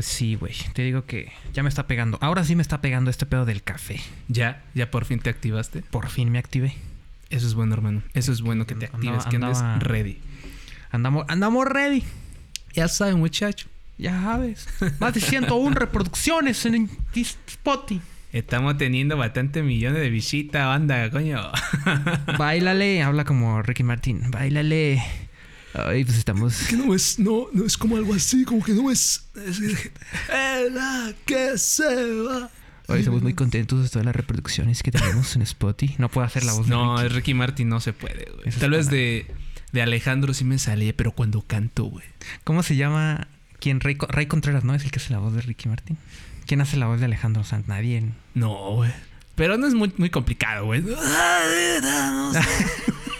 Pues sí, güey. Te digo que ya me está pegando. Ahora sí me está pegando este pedo del café. Ya, ya por fin te activaste. Por fin me activé. Eso es bueno, hermano. Eso es bueno que te actives, Andaba- que andes ready. Andamos, andamos ready. Ya saben, muchacho. Ya sabes. Más de 101 reproducciones en Spotify. Estamos teniendo bastante millones de visitas, banda, coño. Báilale. Habla como Ricky Martin. Báilale. Ay, pues estamos. Que no es, no, no es como algo así, como que no es. es "Eh, la que se va. Hoy estamos muy contentos de todas las reproducciones que tenemos en Spotify. No puedo hacer la voz de No, Ricky. es Ricky Martin no se puede, güey. Tal vez de, de Alejandro sí me salía, pero cuando canto, güey. ¿Cómo se llama? ¿Quién? Ray, Ray Contreras, ¿no? Es el que hace la voz de Ricky Martin. ¿Quién hace la voz de Alejandro Sanz? Nadie. No, güey. Pero no es muy, muy complicado, güey.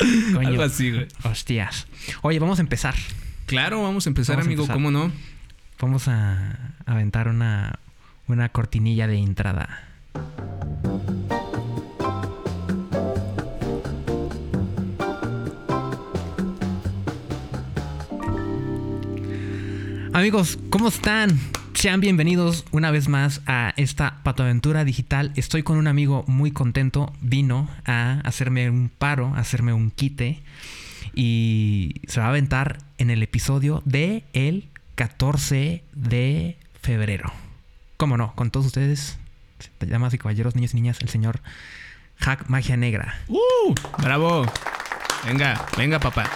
Coño. Algo así, güey. Hostias. Oye, vamos a empezar. Claro, vamos a empezar, Vamos a amigo. empezar. ¿Cómo no? Vamos a aventar una, una cortinilla de entrada. Amigos, ¿cómo están? Sean bienvenidos una vez más a esta patoaventura digital. Estoy con un amigo muy contento. Vino a hacerme un paro, a hacerme un quite. Y se va a aventar en el episodio de el 14 de febrero. ¿Cómo no? Con todos ustedes, damas y caballeros, niños y niñas, el señor Hack Magia Negra. ¡Uh! ¡Bravo! Venga, venga, papá.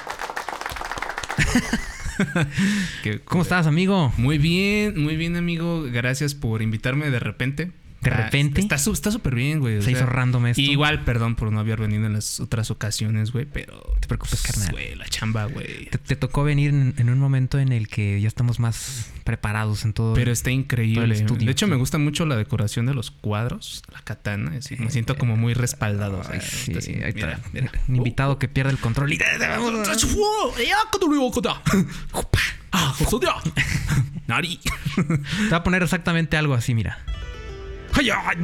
¿Cómo estás, amigo? Muy bien, muy bien, amigo. Gracias por invitarme de repente. ¿De Ah, repente? Está súper bien, güey. Se hizo random esto. Igual, perdón por no haber venido en las otras ocasiones, güey, pero... Te preocupes, carnal. Güey, la chamba, güey. Te, te tocó venir en, en un momento en el que ya estamos más preparados en todo. Pero está increíble. estudio. De hecho, me gusta mucho la decoración de los cuadros, la katana. así, me siento como muy respaldado. o sea, Ay, sí, está así, ahí está. mira, mira. Un invitado que pierde el control. y-. Te va a poner exactamente algo así, mira. Ay, ay,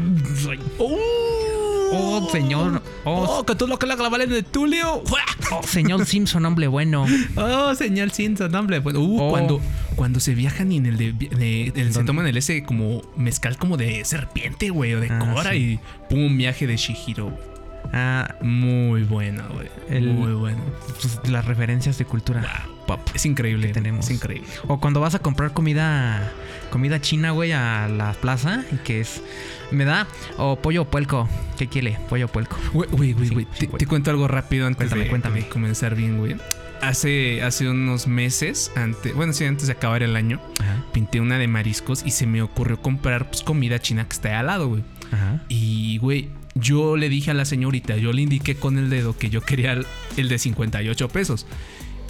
ay. Oh, señor. Oh, Oh, que tú lo que la clavale de Tulio. oh, señor Simpson, hombre bueno. Oh, señor Simpson, hombre. Bueno, uh, Oh. cuando, cuando se viajan y en el de, de- el- se toman el ese como mezcal como de serpiente, güey, o de Ah, cora sí. y pum, viaje de Shihiro. Ah, Muy bueno, güey. El- Muy bueno. pues, las referencias de cultura pop. Es increíble. Que tenemos. Es increíble. O cuando vas a comprar comida comida china, güey, a la plaza y que es me da o pollo o puelco. ¿Qué quiere? Pollo o puelco. Güey, güey, güey, Sí, güey. sí, te, cuento algo rápido antes Cuéntame, de, cuéntame. de comenzar bien, güey. Hace, hace unos meses, antes, bueno, sí, antes de acabar el año, Ajá. pinté una de mariscos y se me ocurrió comprar pues, comida china que está ahí al lado, güey. Ajá. Y, güey, yo le dije a la señorita, yo le indiqué con el dedo que yo quería el, el de 58 pesos.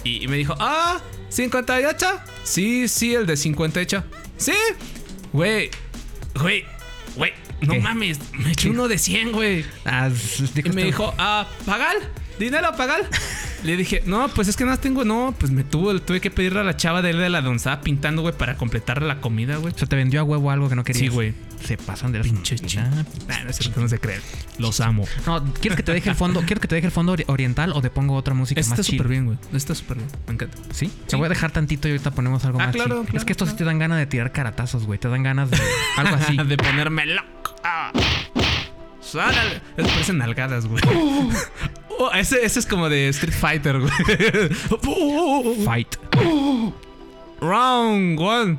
Y me dijo, ah, 58. Sí, sí, el de 58. Sí, güey, güey, güey, no ¿Qué? mames, me eché uno de 100, güey. Ah, Y me dijo, ah, ¿pagal? ¿Dinero pagal? Le dije, no, pues es que no tengo, no, pues me tuvo, tuve que pedirle a la chava de él de la estaba pintando, güey, para completar la comida, güey. se te vendió a huevo algo que no querías. Sí, güey. Se pasan de las Pinche. Nah, no no se creen. Los amo. No, ¿quieres que te deje el fondo? ¿Quieres que te deje el fondo ori- oriental o te pongo otra música Este más está súper bien, güey. Está súper bien. Me encanta. ¿Sí? Sí. Te voy a dejar tantito y ahorita ponemos algo Ah, más claro, claro, es que estos sí te dan ganas de tirar caratazos, güey. Te dan ganas de algo así. de ponerme loco. Ah. Sálale. Es parecen nalgadas, güey. Oh, ese, ese es como de Street Fighter, güey. Fight. Round one.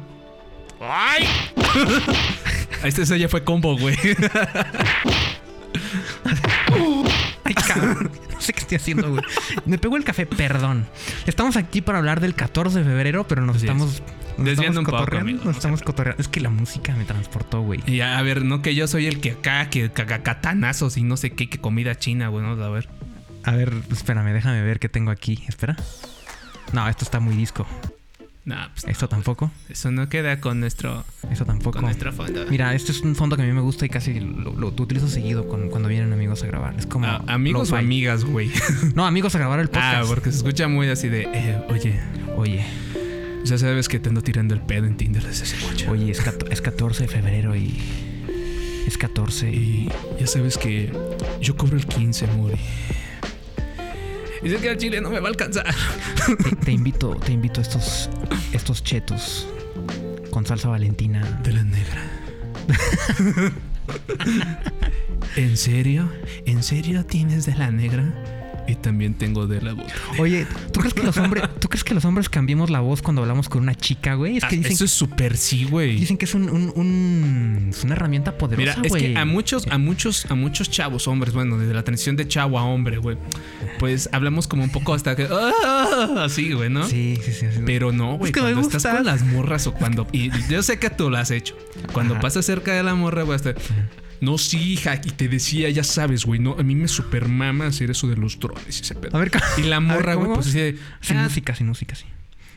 ¡Ay! Este ese ya fue combo, güey. Ay, cabrón. No sé qué estoy haciendo, güey. Me pegó el café, perdón. Estamos aquí para hablar del 14 de febrero, pero nos Así es. Nos Desviando un poco, cotorreando, amigo, Nos no se estamos cotorreando. Es que la música me transportó, güey. Y a a ver, no que yo soy el que acá, que catanazos y no sé qué, que comida china, güey. ¿no? A ver. A ver, espérame, déjame ver qué tengo aquí. Espera. No, esto está muy disco. Nah, pues Esto tampoco. eso no queda con nuestro, Esto tampoco. con nuestro fondo. Mira, este es un fondo que a mí me gusta y casi lo, lo utilizo seguido con- cuando vienen amigos a grabar. Es como. Ah, amigos o amigas, güey. No, amigos a grabar el Ah, podcast. porque se escucha muy así de, eh, oye, Oye, ya sabes que te ando tirando el pedo en Tinder desde hace mucho. oye, es, es 14 de febrero y. Es 14 y. Ya sabes que yo cobro el 15, Muri. Y sé que al chile no me va a alcanzar. Te, te invito, te invito a estos, estos chetos. con salsa valentina. De la negra. ¿En serio? ¿En serio tienes de la negra? Y también tengo de la boca. Oye, ¿tú crees que los hombres, ¿tú crees que los hombres cambiemos la voz cuando hablamos con una chica, güey? Es que Ah, dicen, Eso es súper sí, güey. dicen que es un, un- un- es una herramienta poderosa, Mira, es güey. que a muchos, a muchos, a muchos chavos, hombres, bueno, desde la transición de chavo a hombre, güey, pues hablamos como un poco hasta que "Ah", así, güey, ¿no? Sí, sí, sí. sí. Pero no, güey, Es que me cuando estás gusta. con las morras o cuando. Y yo sé que tú lo has hecho. Cuando Ajá. pasas cerca de la morra, güey, hasta. No, sí, hija. Y te decía, ya sabes, güey, no, a mí me super mama hacer eso de los drones y ese pedo. A ver, Y la morra, güey, pues así de. Sin "Ah, música, sin música, sí.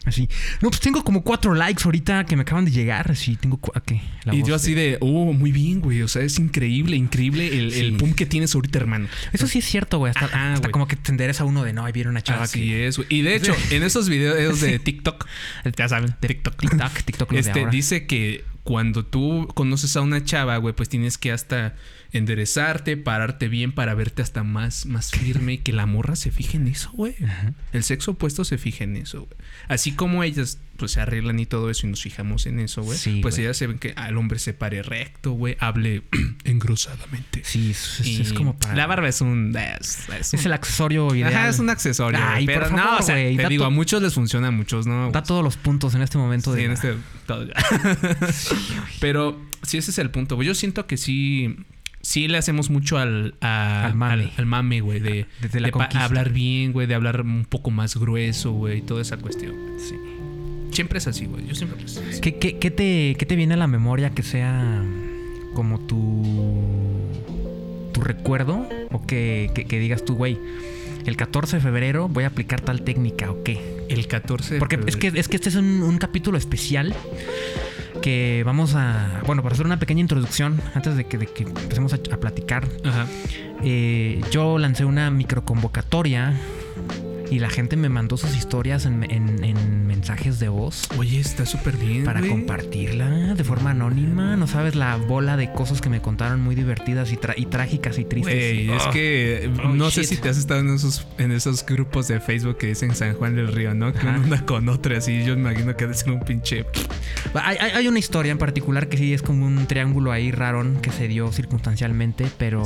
Así. No, pues tengo como cuatro likes ahorita que me acaban de llegar. Así, tengo... ¿a? La Y yo así de, oh, muy bien, güey. O sea, es increíble, increíble el, el Sí. pum que tienes ahorita, hermano. Eso sí es cierto, güey. Hasta, Ajá, hasta como que te endereza uno de no, ahí viene una chava Así que. es, güey. Y de hecho, en esos videos de TikTok, ya saben, de TikTok. TikTok, TikTok lo de Este ahora. dice que cuando tú conoces a una chava, güey, pues tienes que hasta enderezarte, pararte bien para verte hasta más, más firme y que la morra se fije en eso, güey. El sexo opuesto se fija en eso, güey. Así como ellas pues se arreglan y todo eso y nos fijamos en eso, güey. Sí, pues ellas se ven que al hombre se pare recto, güey, hable engrosadamente. Sí, es, es- Y es como para. La barba es un... Es, es un- Es el accesorio ideal. Ajá, es un accesorio. Ay, pero no, o sea, te digo, a muchos les funciona, a muchos no. Da todos los puntos en este momento Sí, de. en este. todo ya. Pero sí, ese es el punto, güey. Yo siento que sí. Sí le hacemos mucho al, a- Al mame. al, al mame, güey. De, Desde la de pa- conquista. hablar bien, güey. De hablar un poco más grueso, güey. Toda esa cuestión. Sí. Siempre es así, güey. Yo siempre es así. ¿Qué, qué- qué te, qué te viene a la memoria que sea como tu, tu recuerdo? O que, que- que digas tú, güey, el 14 de febrero voy a aplicar tal técnica o qué? El 14 de Porque es que, es que este es un, un capítulo especial que vamos a... Bueno, para hacer una pequeña introducción, antes de que, de que empecemos a, a platicar, Ajá. eh, yo lancé una microconvocatoria y la gente me mandó sus historias en, en- en mensajes de voz. Oye, está súper bien. Para güey. compartirla de forma anónima. No sabes la bola de cosas que me contaron muy divertidas y, tra- y trágicas y tristes. Güey, es Oh. que Oh, no sé si te has estado en esos, en esos grupos de Facebook que dicen San Juan del Río, ¿no? Que anda con otra así. Yo me imagino que debe ser un pinche. Hay, hay- hay una historia en particular que sí es como un triángulo ahí raro que se dio circunstancialmente, pero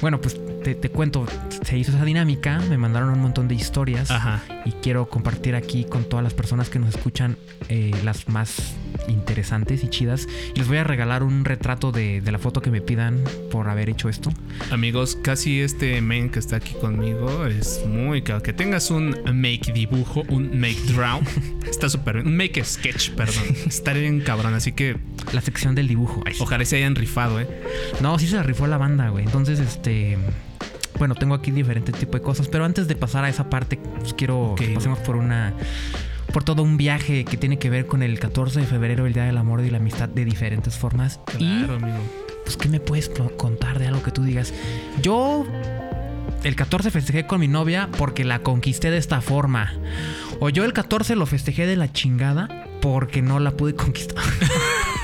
bueno, pues te, te cuento, se hizo esa dinámica, me mandaron un montón de historias Ajá. y quiero compartir aquí con todas las personas que nos escuchan eh, las más interesantes y chidas y les voy a regalar un retrato de, de la foto que me pidan por haber hecho esto. Amigos, casi este men que está aquí conmigo es muy caro. Que tengas un make dibujo, un make draw, está súper bien. Un make sketch, perdón. Está bien cabrón, así que La sección del dibujo. Ay, ojalá se hayan rifado, ¿eh? No, sí se la rifó la banda, güey. Entonces, este. Bueno, tengo aquí diferentes tipos de cosas. Pero antes de pasar a esa parte, pues quiero que pasemos por una. Por todo un viaje que tiene que ver con el 14 de febrero, el Día del Amor y la Amistad de diferentes formas. Claro, amigo. Y, pues, ¿qué me puedes contar de algo que tú digas? Yo. El 14 festejé con mi novia porque la conquisté de esta forma. O yo el 14 lo festejé de la chingada porque no la pude conquistar.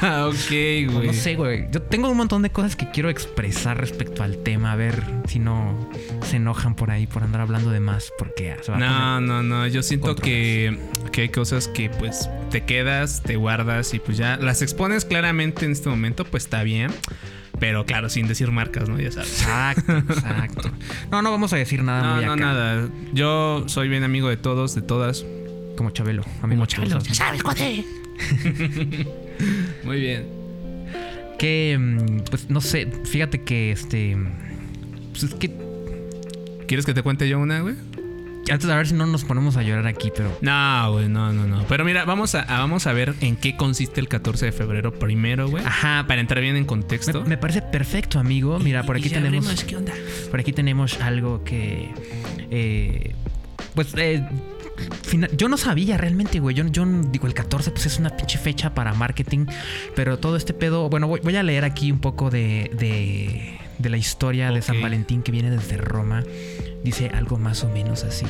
Ah, ok, güey. No sé, güey. Yo tengo un montón de cosas que quiero expresar respecto al tema. A ver si no se enojan por ahí por andar hablando de más. Porque se va a No, no, no. Yo siento que, que hay cosas que pues te quedas, te guardas y pues ya las expones claramente en este momento, pues está bien. Pero claro, sin decir marcas, ¿no? Ya sabes. Exacto, exacto. No, no vamos a decir nada No, muy no, acá. nada. Yo soy bien amigo de todos, de todas. Como Chabelo. Amigo Como Chabelo. Chabelo. ¿Sabes, cuate? Muy bien. Que, mm, pues no sé. Fíjate que este. Pues es que. ¿Quieres que te cuente yo una, güey? Antes a ver si no nos ponemos a llorar aquí, pero. No, güey, no, no, no. Pero mira, vamos a, a- vamos a ver en qué consiste el 14 de febrero primero, güey. Ajá. Para entrar bien en contexto. Me, me parece perfecto, amigo. Mira, por aquí tenemos. ¿Qué onda? Por aquí tenemos algo que. eh, pues. eh, fina- yo no sabía realmente, güey. Yo, yo digo, el 14 pues es una pinche fecha para marketing. Pero todo este pedo. Bueno, voy, voy a leer aquí un poco de. de, de la historia de San. Valentín que viene desde Roma. Dice algo más o menos así.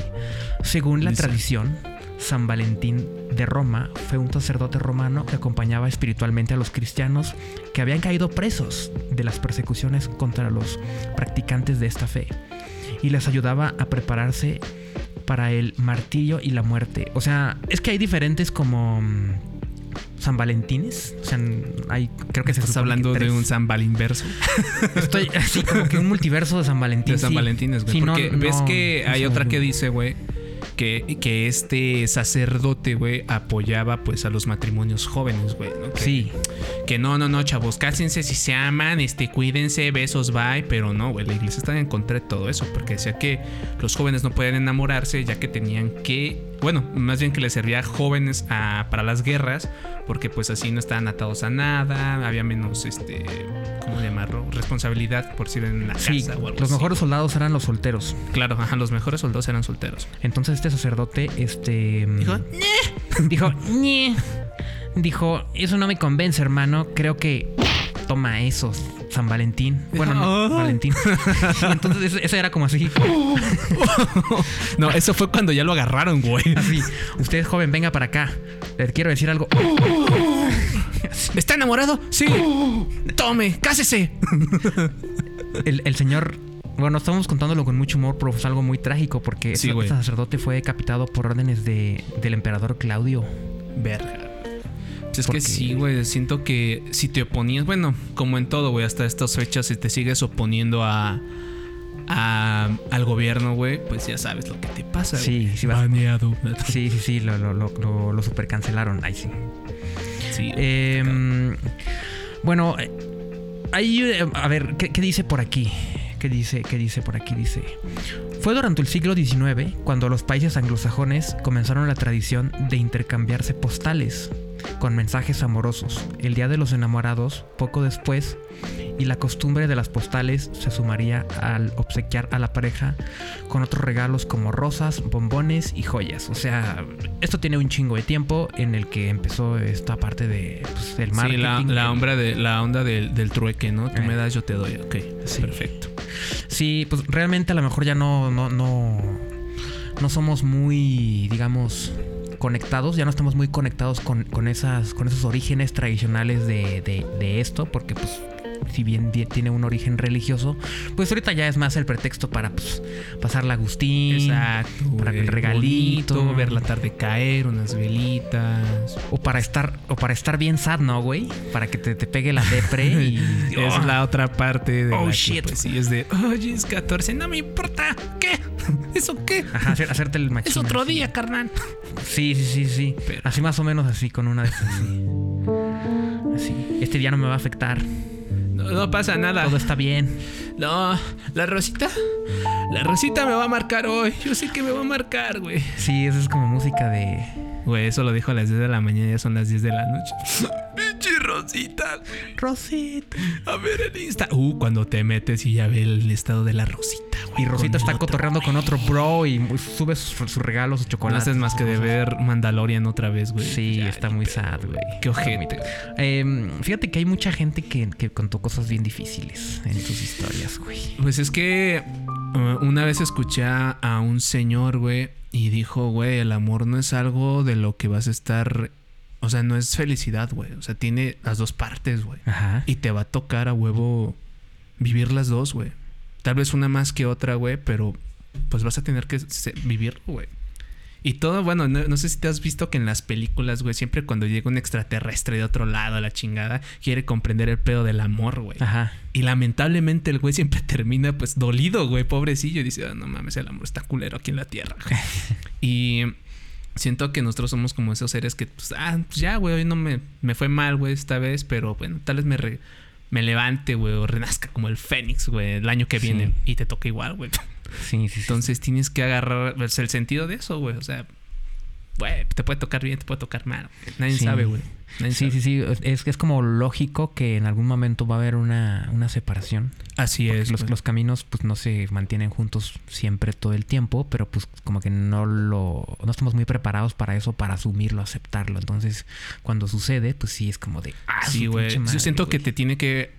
Según la Dice- tradición, San Valentín de Roma fue un sacerdote romano que acompañaba espiritualmente a los cristianos que habían caído presos de las persecuciones contra los practicantes de esta fe y les ayudaba a prepararse para el martirio y la muerte. O sea, es que hay diferentes como mm, San Valentines. O sea, hay, creo que se Estás que hablando de un San Valinverso. Estoy así como que un multiverso de San Valentín. De San. Valentines, güey. Sí, no, Porque ves no, que no hay otra que dice, güey, que, que este sacerdote, güey, apoyaba pues a los matrimonios jóvenes, güey, ¿no? Que, Sí, Que no, no, no, chavos, cásense si se aman, este, cuídense, besos, bye. Pero no, güey, la iglesia está en contra de todo eso, porque decía que los jóvenes no podían enamorarse, ya que tenían que, bueno, más bien que les servía a jóvenes a- para las guerras, porque pues así no estaban atados a nada, había menos, este, ¿cómo llamarlo? Responsabilidad por si en la sí. casa o algo Los así. mejores soldados eran los solteros. Claro, ajá, los mejores soldados eran solteros. Entonces este sacerdote, este... mm, Dijo, dijo, "Ñe". Dijo, eso no me convence, hermano. Creo que toma eso, San Valentín. Bueno, no, Ay. Valentín. Entonces eso, eso era como así, No, eso fue cuando ya lo agarraron, güey. así. Usted joven, venga para acá. Le quiero decir algo. ¿Está enamorado? Sí. Tome, cásese. El, el señor, bueno, estamos contándolo con mucho humor, pero es algo muy trágico porque Sí, este sacerdote fue decapitado por órdenes de, del emperador Claudio. Verga. Es Porque- que sí, güey. Siento que si te oponías, bueno, como en todo, güey, hasta estas fechas, si te sigues oponiendo a, a- al gobierno, güey, pues ya sabes lo que te pasa. Sí, sí, vas- Baneado. Sí, sí, sí, lo, lo, lo, lo, super cancelaron. Ay, sí. Sí. Eh, bueno, ahí, eh, a ver, ¿qué, qué dice por aquí? ¿Qué dice, ¿Qué dice por aquí? Dice, fue durante el siglo XIX cuando los países anglosajones comenzaron la tradición de intercambiarse postales con mensajes amorosos. El Día de los Enamorados, poco después, y la costumbre de las postales se sumaría al obsequiar a la pareja con otros regalos como rosas, bombones y joyas. O sea, esto tiene un chingo de tiempo en el que empezó esta parte de, pues, del Sí, marketing. la, la onda, de, la onda del, del trueque, ¿no? Tú Eh. me das, yo te doy. Ok, Sí. perfecto. Sí, pues realmente a lo mejor ya no, no, no, no somos muy, digamos, conectados, ya no estamos muy conectados con, con esas, con esos orígenes tradicionales de, de- de esto, porque pues si bien tiene un origen religioso, pues ahorita ya es más el pretexto para pues, pasar la Agustín, Exacto. para el regalito. bonito, ver la tarde caer, unas velitas. o para estar, o para estar bien sad, ¿no, güey? Para que te, te pegue la depre y Es oh, la otra parte de Oh, la que, shit. pues, sí, es de, oye, es 14, no me importa. ¿Qué? ¿Eso qué? Ajá, hacer- hacerte el machín. Es otro así. día, carnal. Sí, sí, sí, sí. Pero- Así más o menos así, con una de esas. Así. Así. Este día no me va a afectar. No, no pasa nada. Todo está bien. No, la Rosita. La Rosita me va a marcar hoy. Yo sé que me va a marcar, güey. Sí, eso es como música de. Güey, eso lo dijo a las 10 de la mañana, ya son las 10 de la noche. Pinche Rosita, güey. Rosita. A ver el Insta. Uh, cuando te metes y ya ve el estado de la Rosita. Y Rosita está cotorreando con otro bro y sube sus, sus regalos, sus No chocolates. haces más que de ver Mandalorian otra vez, güey. Sí, Ya, está muy sad, güey. Qué ojete. Eh, fíjate que hay mucha gente que, que contó cosas bien difíciles en sus historias, güey. Pues es que uh, una vez escuché a un señor, güey, y dijo, güey, el amor no es algo de lo que vas a estar... O sea, no es felicidad, güey. O sea, tiene las dos partes, güey. Ajá. Y te va a tocar a huevo vivir las dos, güey. Tal vez una más que otra, güey, pero pues vas a tener que vivirlo, güey. Y todo, bueno, no, no sé si te has visto que en las películas, güey, siempre cuando llega un extraterrestre de otro lado a la chingada, quiere comprender el pedo del amor, güey. Ajá. Y lamentablemente el güey siempre termina pues dolido, güey, pobrecillo. Y dice, "Ah, no mames, el amor está culero aquí en la tierra. güey". y siento que nosotros somos como esos seres que, pues, ah, pues ya, güey, hoy no me, me fue mal, güey, esta vez, pero bueno, tal vez me, re- me levante, güey, o renazca como el fénix, güey, el año que Sí. viene. Y te toca igual, güey. Sí, sí, sí. Entonces tienes que agarrar pues, el sentido de eso, güey. O sea, güey, te puede tocar bien, te puede tocar mal. Nadie Sí. sabe, güey. Sí, sí, sí. Es que es como lógico que en algún momento va a haber una, una separación. Así es. los, güey. los caminos pues no se mantienen juntos siempre todo el tiempo, pero pues como que no lo no estamos muy preparados para eso, para asumirlo, aceptarlo. Entonces, cuando sucede, pues sí es como de ah, Sí, güey. Yo siento que güey". te tiene que.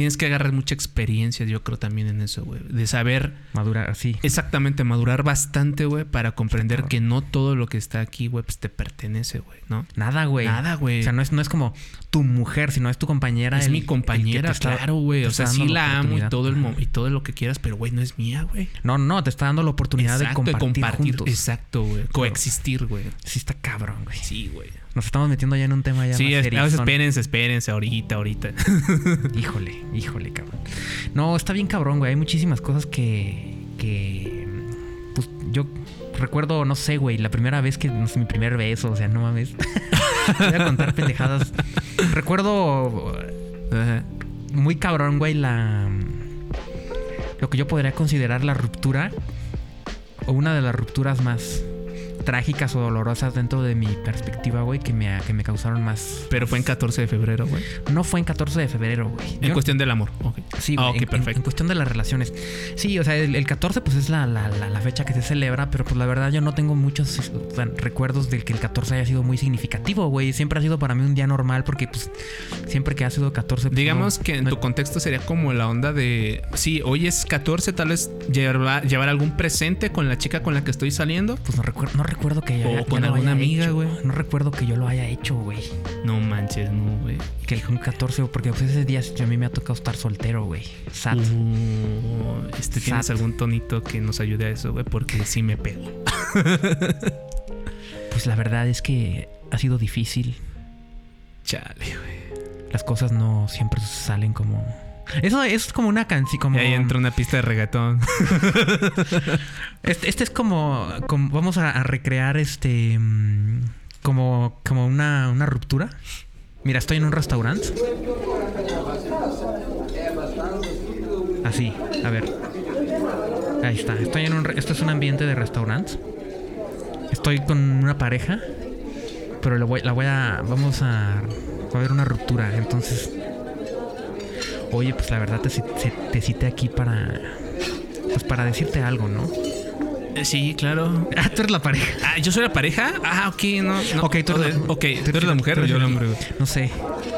Tienes que agarrar mucha experiencia, yo creo también en eso, güey. De saber Madura, sí. exactamente, madurar bastante, güey, para comprender que no todo lo que está aquí, güey, pues te pertenece, güey, ¿no? Nada, güey. Nada, güey. O sea, no es, no es como tu mujer, sino es tu compañera. Es el- mi compañera, está- claro, güey. O sea, sí la amo y todo, el y todo lo que quieras, pero, güey, no es mía, güey. No, no, te está dando la oportunidad de compartir, juntos. Exacto, güey. Coexistir, güey. Sí está cabrón, güey. Sí, güey. Nos estamos metiendo ya en un tema ya Sí, más veces seriezón. espérense, espérense, ahorita, ahorita. Híjole, híjole, cabrón. No, está bien cabrón, güey. Hay muchísimas cosas que. que. Pues yo recuerdo, no sé, güey, la primera vez que. No sé, mi primer beso, o sea, no mames. Voy a contar pendejadas. Recuerdo Ajá. muy cabrón, güey, la. Lo que yo podría considerar la ruptura. O una de las rupturas más trágicas o dolorosas dentro de mi perspectiva, güey, que me, que me causaron más. Pero fue en 14 de febrero, güey. No fue en 14 de febrero, güey. En Yo- cuestión del amor. ok. Sí, Ah, en, perfecto. en cuestión de las relaciones. Sí, o sea, el, el 14 pues es la, la- la- la fecha que se celebra, pero pues la verdad yo no tengo muchos o sea, recuerdos del que el 14 haya sido muy significativo, güey. Siempre ha sido para mí un día normal porque pues siempre que ha sido 14... pues, Digamos no- que en no- tu contexto sería como la onda de. Sí, hoy es 14, tal vez llevar, llevar algún presente con la chica con la que estoy saliendo. Pues no recuerdo, no recuerdo que O haya- con yo alguna amiga, güey. No recuerdo que yo lo haya hecho, güey. No manches, no, güey. Que el un 14, porque pues ese día a mí me ha tocado estar soltero, güey. Sad. Uh, este, ¿Tienes Sat. algún tonito que nos ayude a eso, güey? Porque sí me pego. Pues la verdad es que ha sido difícil. Chale, güey. Las cosas no siempre salen como... Eso es como una canción, como... Y ahí entra una pista de reggaetón. Este, este es como, como- vamos a, a recrear este mm, como como una, una ruptura. Mira, estoy en un restaurante. Así, a ver. Ahí está. Estoy en un esto es un ambiente de restaurante. Estoy con una pareja, pero le voy, la voy a vamos a va a haber una ruptura, entonces Oye, pues la verdad te, cité aquí para pues para decirte algo, ¿no? Eh, sí, claro. Ah, tú eres la pareja. Ah, ¿yo soy la pareja? Ah, ok, no. no. Ok, tú eres la, Ok, ¿tú eres la mujer o yo el hombre? No sé.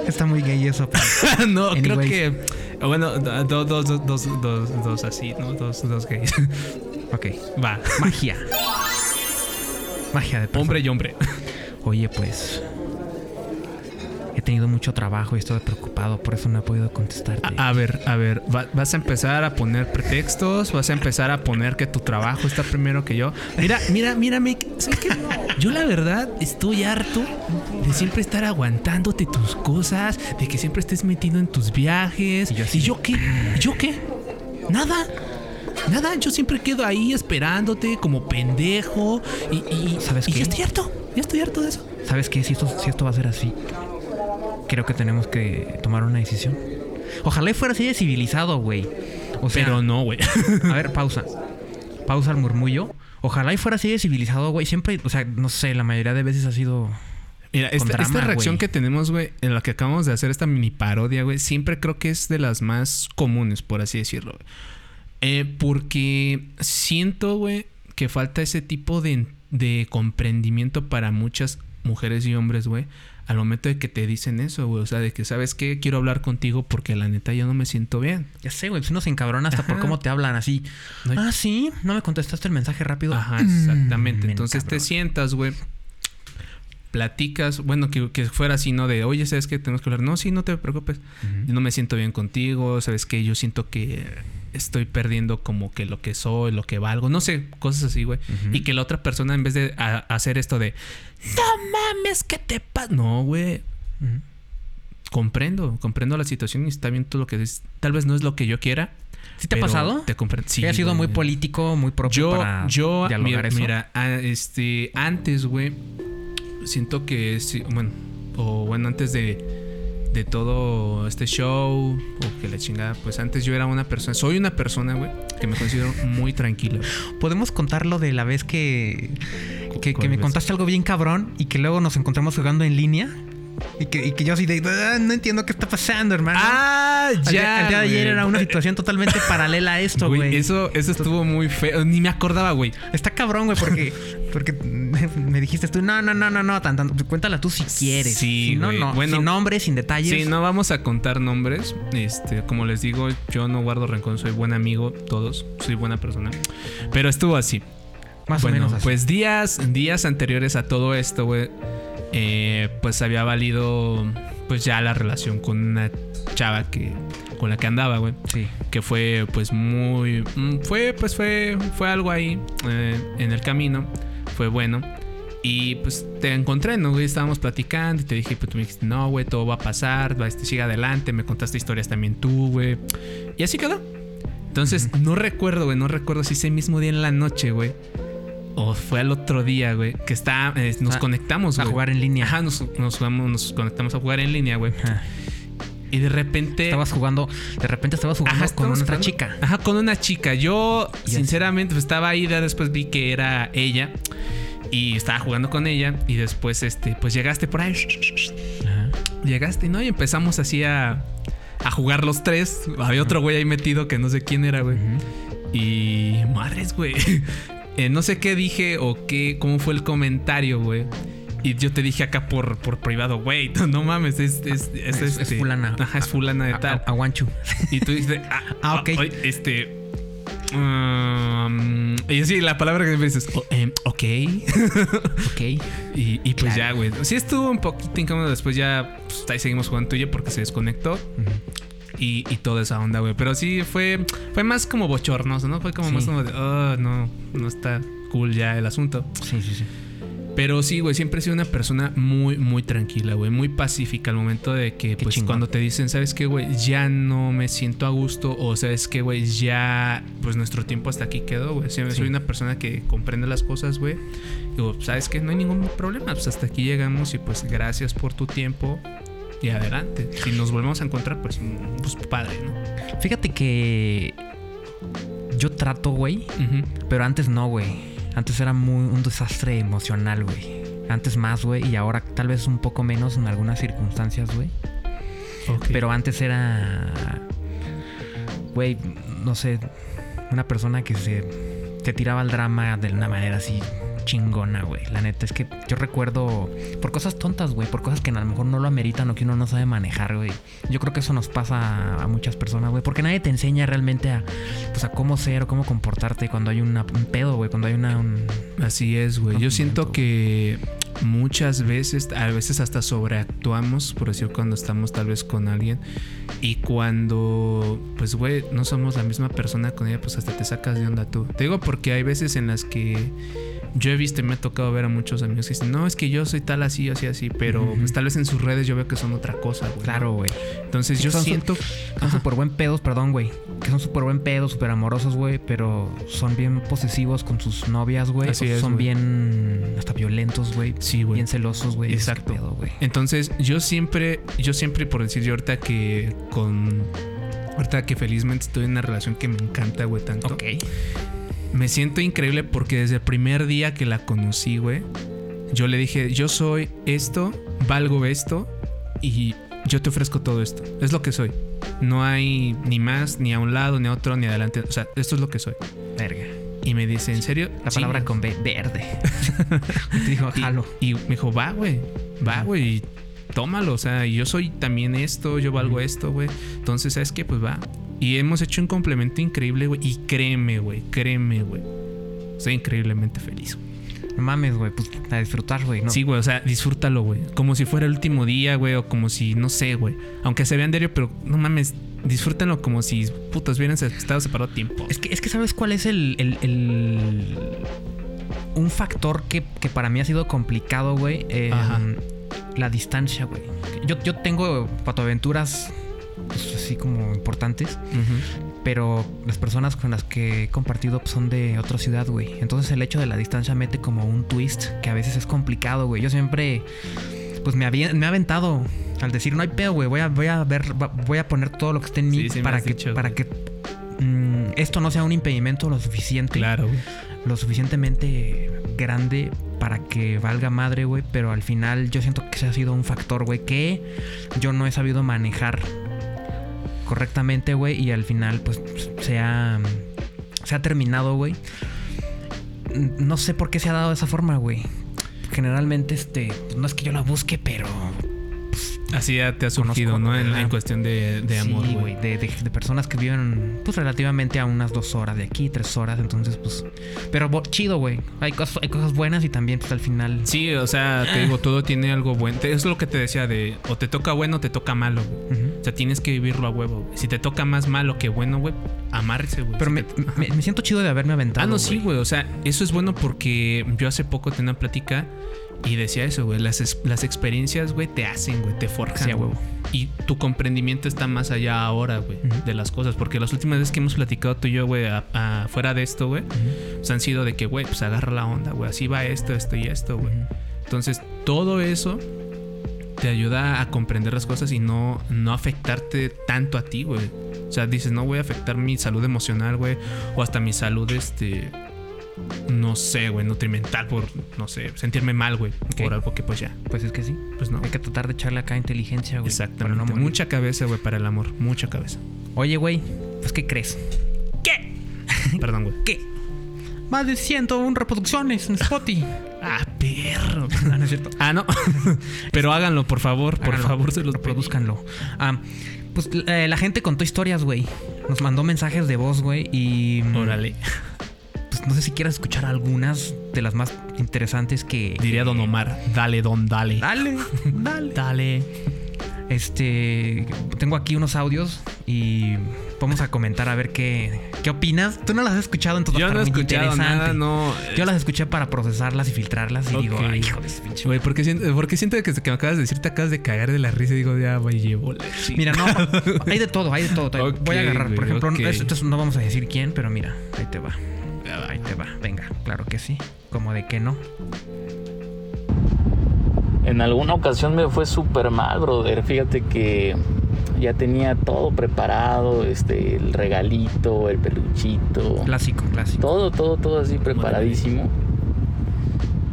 Está muy gay eso. no, creo que. Bueno, do- do- dos, dos, dos, dos, dos así, ¿no? Dos, dos gays. Ok. Va. Magia. Magia de persona. Hombre y hombre. Oye, pues. He tenido mucho trabajo y estoy preocupado, por eso no he podido contestarte. A, a ver, a ver, va- vas a empezar a poner pretextos, vas a empezar a poner que tu trabajo está primero que yo. Mira, mira, mírame, ¿sabes qué? Yo la verdad estoy harto de siempre estar aguantándote tus cosas, de que siempre estés metido en tus viajes. Y yo así ¿Y de- yo qué? ¿Y yo qué? Nada. Nada, yo siempre quedo ahí esperándote como pendejo y, y- ¿Sabes y qué? ya estoy harto, ya estoy harto de eso. ¿Sabes qué? Si esto, si esto va a ser así, creo que tenemos que tomar una decisión. Ojalá fuera así de civilizado, güey. O sea, Pero no, güey. A ver, pausa. Pausa al murmullo. Ojalá y fuera así de civilizado, güey. Siempre, o sea, no sé, la mayoría de veces ha sido. Mira, esta, drama, esta reacción güey. que tenemos, güey, en la que acabamos de hacer esta mini parodia, güey, siempre creo que es de las más comunes, por así decirlo. Eh, porque siento, güey, que falta ese tipo de, de comprendimiento para muchas mujeres y hombres, güey, al momento de que te dicen eso, güey. O sea, de que, ¿sabes qué? Quiero hablar contigo porque la neta yo no me siento bien. Ya sé, güey. Pues uno se encabrona hasta por cómo te hablan así. No hay- Ah, sí. No me contestaste el mensaje rápido. Ajá, exactamente. Mm, Entonces te sientas, güey. Platicas, bueno, que, que fuera así, ¿no? De, oye, ¿sabes qué? Tenemos que hablar. No, sí, no te preocupes. Yo no me siento bien contigo, ¿sabes qué? Yo siento que estoy perdiendo como que lo que soy, lo que valgo. No sé, cosas así, güey. Y que la otra persona, en vez de a- hacer esto de, no mames, ¿qué te pasa? No, güey. Comprendo, comprendo la situación y está bien todo lo que dices. Tal vez no es lo que yo quiera. ¿Sí te ha pasado? Te comprendo. Sí, ha sido muy político, muy propio Yo, para yo, dialogar mira, eso. mira, a- este, antes, güey, siento que, sí, bueno, o bueno, antes de, de todo este show, o que la chingada, pues antes yo era una persona, soy una persona, güey, que me considero muy tranquila. Podemos contarlo de la vez que, que, que ¿Cuál me vez? contaste algo bien cabrón y que luego nos encontramos jugando en línea. Y que, y que yo así de, "Ah, no entiendo qué está pasando, hermano. Ah, día de ayer era una situación totalmente paralela a esto, Güey. Eso, eso estuvo muy feo, ni me acordaba, güey. Está cabrón, güey, porque, porque me dijiste tú, no, no, no, no, no, tan, tan- cuéntala tú si quieres. Sí, si no. Bueno, sin nombres, sin detalles. Sí, no vamos a contar nombres. Este, como les digo, yo no guardo rencor, soy buen amigo, todos, soy buena persona. Pero estuvo así. Más bueno, o menos así. pues días, días anteriores a todo esto, güey, eh, pues había valido, pues ya la relación con una chava que, con la que andaba, güey, Sí. que fue, pues muy, mm, fue, pues fue, fue algo ahí eh, en el camino, fue bueno. Y pues te encontré, ¿no, güey? Estábamos platicando y te dije, pues tú me dijiste, no, güey, todo va a pasar, va, este, sigue adelante, me contaste historias también tú, güey. Y así quedó. Entonces, no recuerdo, güey, no recuerdo si ese mismo día en la noche, güey. O fue al otro día, güey, que está, eh, nos Ah, conectamos, A güey. jugar en línea. Ajá, nos, nos, jugamos- nos conectamos a jugar en línea, güey. Y de repente... Estabas jugando, de repente estabas jugando Ajá, con jugando- chica. Ajá, con una chica. Yo, sinceramente, pues, estaba ahí, después vi que era ella. Y estaba jugando con ella. Y después, este, pues llegaste por ahí. Ajá. Llegaste, ¿no? Y empezamos así a, a jugar los tres. Había otro güey ahí metido que no sé quién era, güey. Y madres, güey. Eh, no sé qué dije o qué, cómo fue el comentario, güey. Y yo te dije acá por, por privado, güey, no, mames, es, es, es, Es- es este- fulana. Ajá, es fulana de tal. Aguanchu. Y tú dices, ah, Ah, ok. oye, este. um, y así la palabra que me dices, "Oh, ok. ok. y, y pues Claro. ya, güey. Sí estuvo un poquito incómodo. Después ya pues, ahí seguimos jugando tuyo porque se desconectó. Y, y toda esa onda, güey. Pero sí fue, fue más como bochornoso, ¿no? Fue como Sí. más como de, oh, no, no está cool ya el asunto. Sí, sí, sí. Pero sí, güey, siempre he sido una persona muy, muy tranquila, güey, muy pacífica al momento de que, Qué pues, chingón. cuando te dicen, ¿sabes qué, güey? Ya no me siento a gusto, o ¿sabes qué, güey? Ya, pues, nuestro tiempo hasta aquí quedó, güey. Siempre Sí. soy una persona que comprende las cosas, güey. Digo, ¿sabes qué? No hay ningún problema, pues, hasta aquí llegamos y, pues, gracias por tu tiempo y adelante. Si nos volvemos a encontrar, pues, mm, pues, padre, ¿no? Fíjate que yo trato, güey, pero antes no, güey. Antes era muy un desastre emocional, güey. Antes más, güey, y ahora tal vez un poco menos en algunas circunstancias, güey. Pero antes era, güey, no sé, una persona que se, se tiraba al drama de una manera así chingona, güey. La neta es que yo recuerdo por cosas tontas, güey, por cosas que a lo mejor no lo ameritan o que uno no sabe manejar, güey. Yo creo que eso nos pasa a muchas personas, güey, porque nadie te enseña realmente a, pues, a cómo ser o cómo comportarte cuando hay una- un pedo, güey, cuando hay una... un- Así es, güey. Yo siento que muchas veces, a veces hasta sobreactuamos, por decir, cuando estamos tal vez con alguien. Y cuando, pues, güey, no somos la misma persona con ella, pues hasta te sacas de onda tú. Te digo porque hay veces en las que yo he visto y me ha tocado ver a muchos amigos que dicen, no, es que yo soy tal así, así, así. Pero pues, tal vez en sus redes yo veo que son otra cosa, güey. Claro, güey. Entonces yo son siento... Son súper buen pedos, perdón, güey. Que son súper buen pedos, súper amorosos, güey. Pero son bien posesivos con sus novias, güey. Así es, Son bien hasta violentos, güey. Sí, güey. Bien celosos, güey. Exacto. ¿qué pedo. Entonces, yo siempre, yo siempre, por decir yo ahorita que con. Ahorita que felizmente estoy en una relación que me encanta, güey, tanto. Ok. Me siento increíble porque desde el primer día que la conocí, güey, yo le dije, yo soy esto, valgo esto y yo te ofrezco todo esto. Es lo que soy. No hay ni más, ni a un lado, ni a otro, ni adelante. O sea, esto es lo que soy. Verga. Y me dice, ¿en serio? La Sí. palabra con B, verde. y te dijo, Y- jalo. Y, me dijo, va, güey, va, güey, y tómalo. O sea, y yo soy también esto, yo valgo esto, güey. Entonces, ¿sabes qué? Pues va. Y hemos hecho un complemento increíble, güey. Y créeme, güey, créeme, güey. Soy increíblemente feliz. No mames, güey. Pues a disfrutar, güey. ¿no? Sí, güey, o sea, disfrútalo, güey. Como si fuera el último día, güey, o como si, no sé, güey. Aunque se vean diario, pero no mames, disfrútenlo como si, putas, hubieran estado separado tiempo. Es que, es que ¿sabes cuál es el. el- el- un factor que, que para mí ha sido complicado, güey? Eh, la distancia, güey. Yo, yo tengo patoaventuras pues, así como importantes. Pero las personas con las que he compartido pues, son de otra ciudad, güey. Entonces el hecho de la distancia mete como un twist que a veces es complicado, güey. Yo siempre, pues me, había, me he aventado al decir, no hay pedo, güey. Voy a, voy a ver, voy a poner todo lo que esté en mí Sí, sí me para, que, dicho, para que mm, esto no sea un impedimento lo suficiente, Claro, güey. lo suficientemente grande para que valga madre, güey. Pero al final yo siento que ese ha sido un factor, güey, que yo no he sabido manejar correctamente, güey. Y al final, pues, se ha, se ha terminado, güey. No sé por qué se ha dado de esa forma, güey. generalmente, este, pues, no es que yo la busque, pero Así ya te ha surgido, ¿no? En, en cuestión de, de amor, sí, güey. de, de- de personas que viven, pues, relativamente a unas dos horas de aquí, tres horas, entonces, pues, pero bo- chido, güey. Hay cosas, hay cosas buenas y también, pues, al final. Sí, o sea, te digo, todo tiene algo bueno. Es lo que te decía de o te toca bueno o te toca malo, güey. Ujú. O sea, tienes que vivirlo a huevo. güey. Si te toca más malo que bueno, güey, amárrese, güey. Pero Si me, te- me- me siento chido de haberme aventado. Ah, no, sí, güey. O sea, eso es bueno porque yo hace poco tenía una plática y decía eso, güey. Las, las experiencias, güey, te hacen, güey, te forjan. Sí, huevo. Y tu comprendimiento está más allá ahora, güey, de las cosas. Porque las últimas veces que hemos platicado tú y yo, güey, fuera de esto, güey, pues han sido de que, güey, pues agarra la onda, güey. Así va esto, esto y esto, güey. Entonces, todo eso te ayuda a comprender las cosas y no, no afectarte tanto a ti, güey. O sea, dices, no voy a afectar mi salud emocional, güey. O hasta mi salud, este. No sé, güey, nutrimental por, no sé, sentirme mal, güey. Por algo que, pues ya, Pues es que sí. pues no. Hay que tratar de echarle acá inteligencia, güey. Exactamente. no mucha cabeza, güey, para el amor. Mucha cabeza. Oye, güey, pues, ¿qué crees? ¿Qué? Perdón, güey. ¿Qué? Más de 101 reproducciones en Spotify. Ah, perro. no, no es cierto. Ah, no. Pero háganlo, por favor. Por Háganlo, favor, se los pedimos. reproduzcanlo. Ah, pues eh, la gente contó historias, güey. Nos mandó mensajes de voz, güey. Y mm, Órale. Pues no sé si quieras escuchar algunas de las más interesantes que. Diría Don Omar. Dale, don, dale. Dale, dale. Dale. Este. Tengo aquí unos audios y vamos a comentar a ver qué, qué opinas. Tú no las has escuchado, entonces Yo no he escuchado nada, no. Yo las escuché para procesarlas y filtrarlas y digo, ay, hijo de pinche. Güey, porque siento, porque siento que, que me acabas de decir, te acabas de cagar de la risa y digo, ya, güey, llevo la. Mira, no, hay de todo, hay de todo. Voy a agarrar, por ejemplo, ok. esto no vamos a decir quién, pero mira, ahí te va. Ahí te va, venga, claro que sí. Como de que no. En alguna ocasión me fue súper mal, brother. Fíjate que ya tenía todo preparado, este, el regalito, el peluchito, Clásico, clásico. todo, todo, todo así preparadísimo.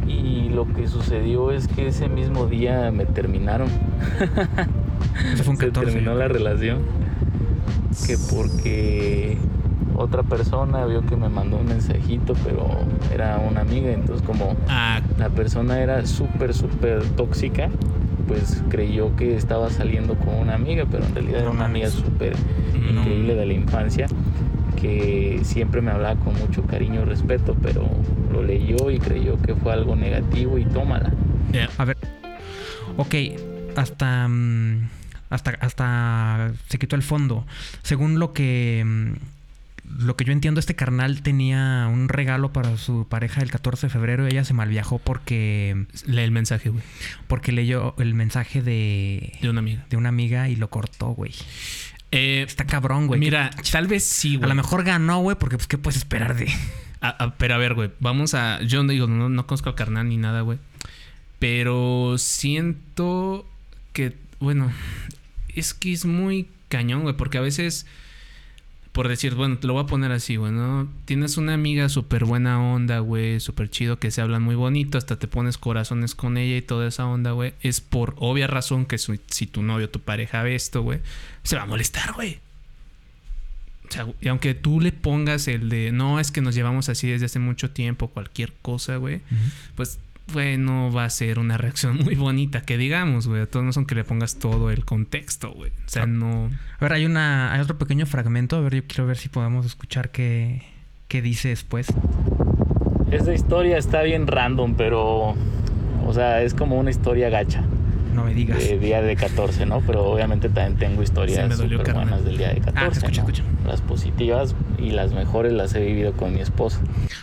Y lo que sucedió es que ese mismo día me terminaron. Eso fue un Se 14. terminó la relación. Que porque otra persona vio que me mandó un mensajito, pero era una amiga, entonces como Ah, la persona era súper, súper tóxica, pues creyó que estaba saliendo con una amiga, pero en realidad No era una amiga súper No. increíble de la infancia, que siempre me hablaba con mucho cariño y respeto, pero lo leyó y creyó que fue algo negativo y tómala. A ver. Ok, hasta. mm, Hasta, hasta se quitó el fondo. Según lo que. Lo que yo entiendo, este carnal tenía un regalo para su pareja el 14 de febrero y ella se malviajó porque. Lee el mensaje, güey, Porque leyó el mensaje de. de una amiga. De una amiga y lo cortó, güey. Eh, Está cabrón, güey. mira, tal vez sí, A güey. lo mejor ganó, güey, porque pues qué puedes esperar de. A- a- pero a ver, güey, vamos a. Yo no digo, no, no conozco al carnal ni nada, güey. Pero siento que, bueno, es que es muy cañón, güey, porque a veces, por decir, bueno, te lo voy a poner así, güey, ¿no? Tienes una amiga súper buena onda, güey, súper chido, que se hablan muy bonito, hasta te pones corazones con ella y toda esa onda, güey. Es por obvia razón que su- si tu novio o tu pareja ve esto, güey, se va a molestar, güey. O sea, y aunque tú le pongas el de no, es que nos llevamos así desde hace mucho tiempo, cualquier cosa, güey, pues, güey, no va a ser una reacción muy bonita, que digamos, güey. A todos no son que le pongas todo el contexto, güey. O sea, Ah. no. A ver, hay una. Hay otro pequeño fragmento. A ver, yo quiero ver si podemos escuchar qué, qué dice después. Esta historia está bien random, pero, o sea, es como una historia gacha No me digas. de día de 14, ¿no? Pero obviamente también tengo historias súper buenas del día de 14. Ah, escucha, ¿no? escucha. Las positivas y las mejores las he vivido con mi esposa.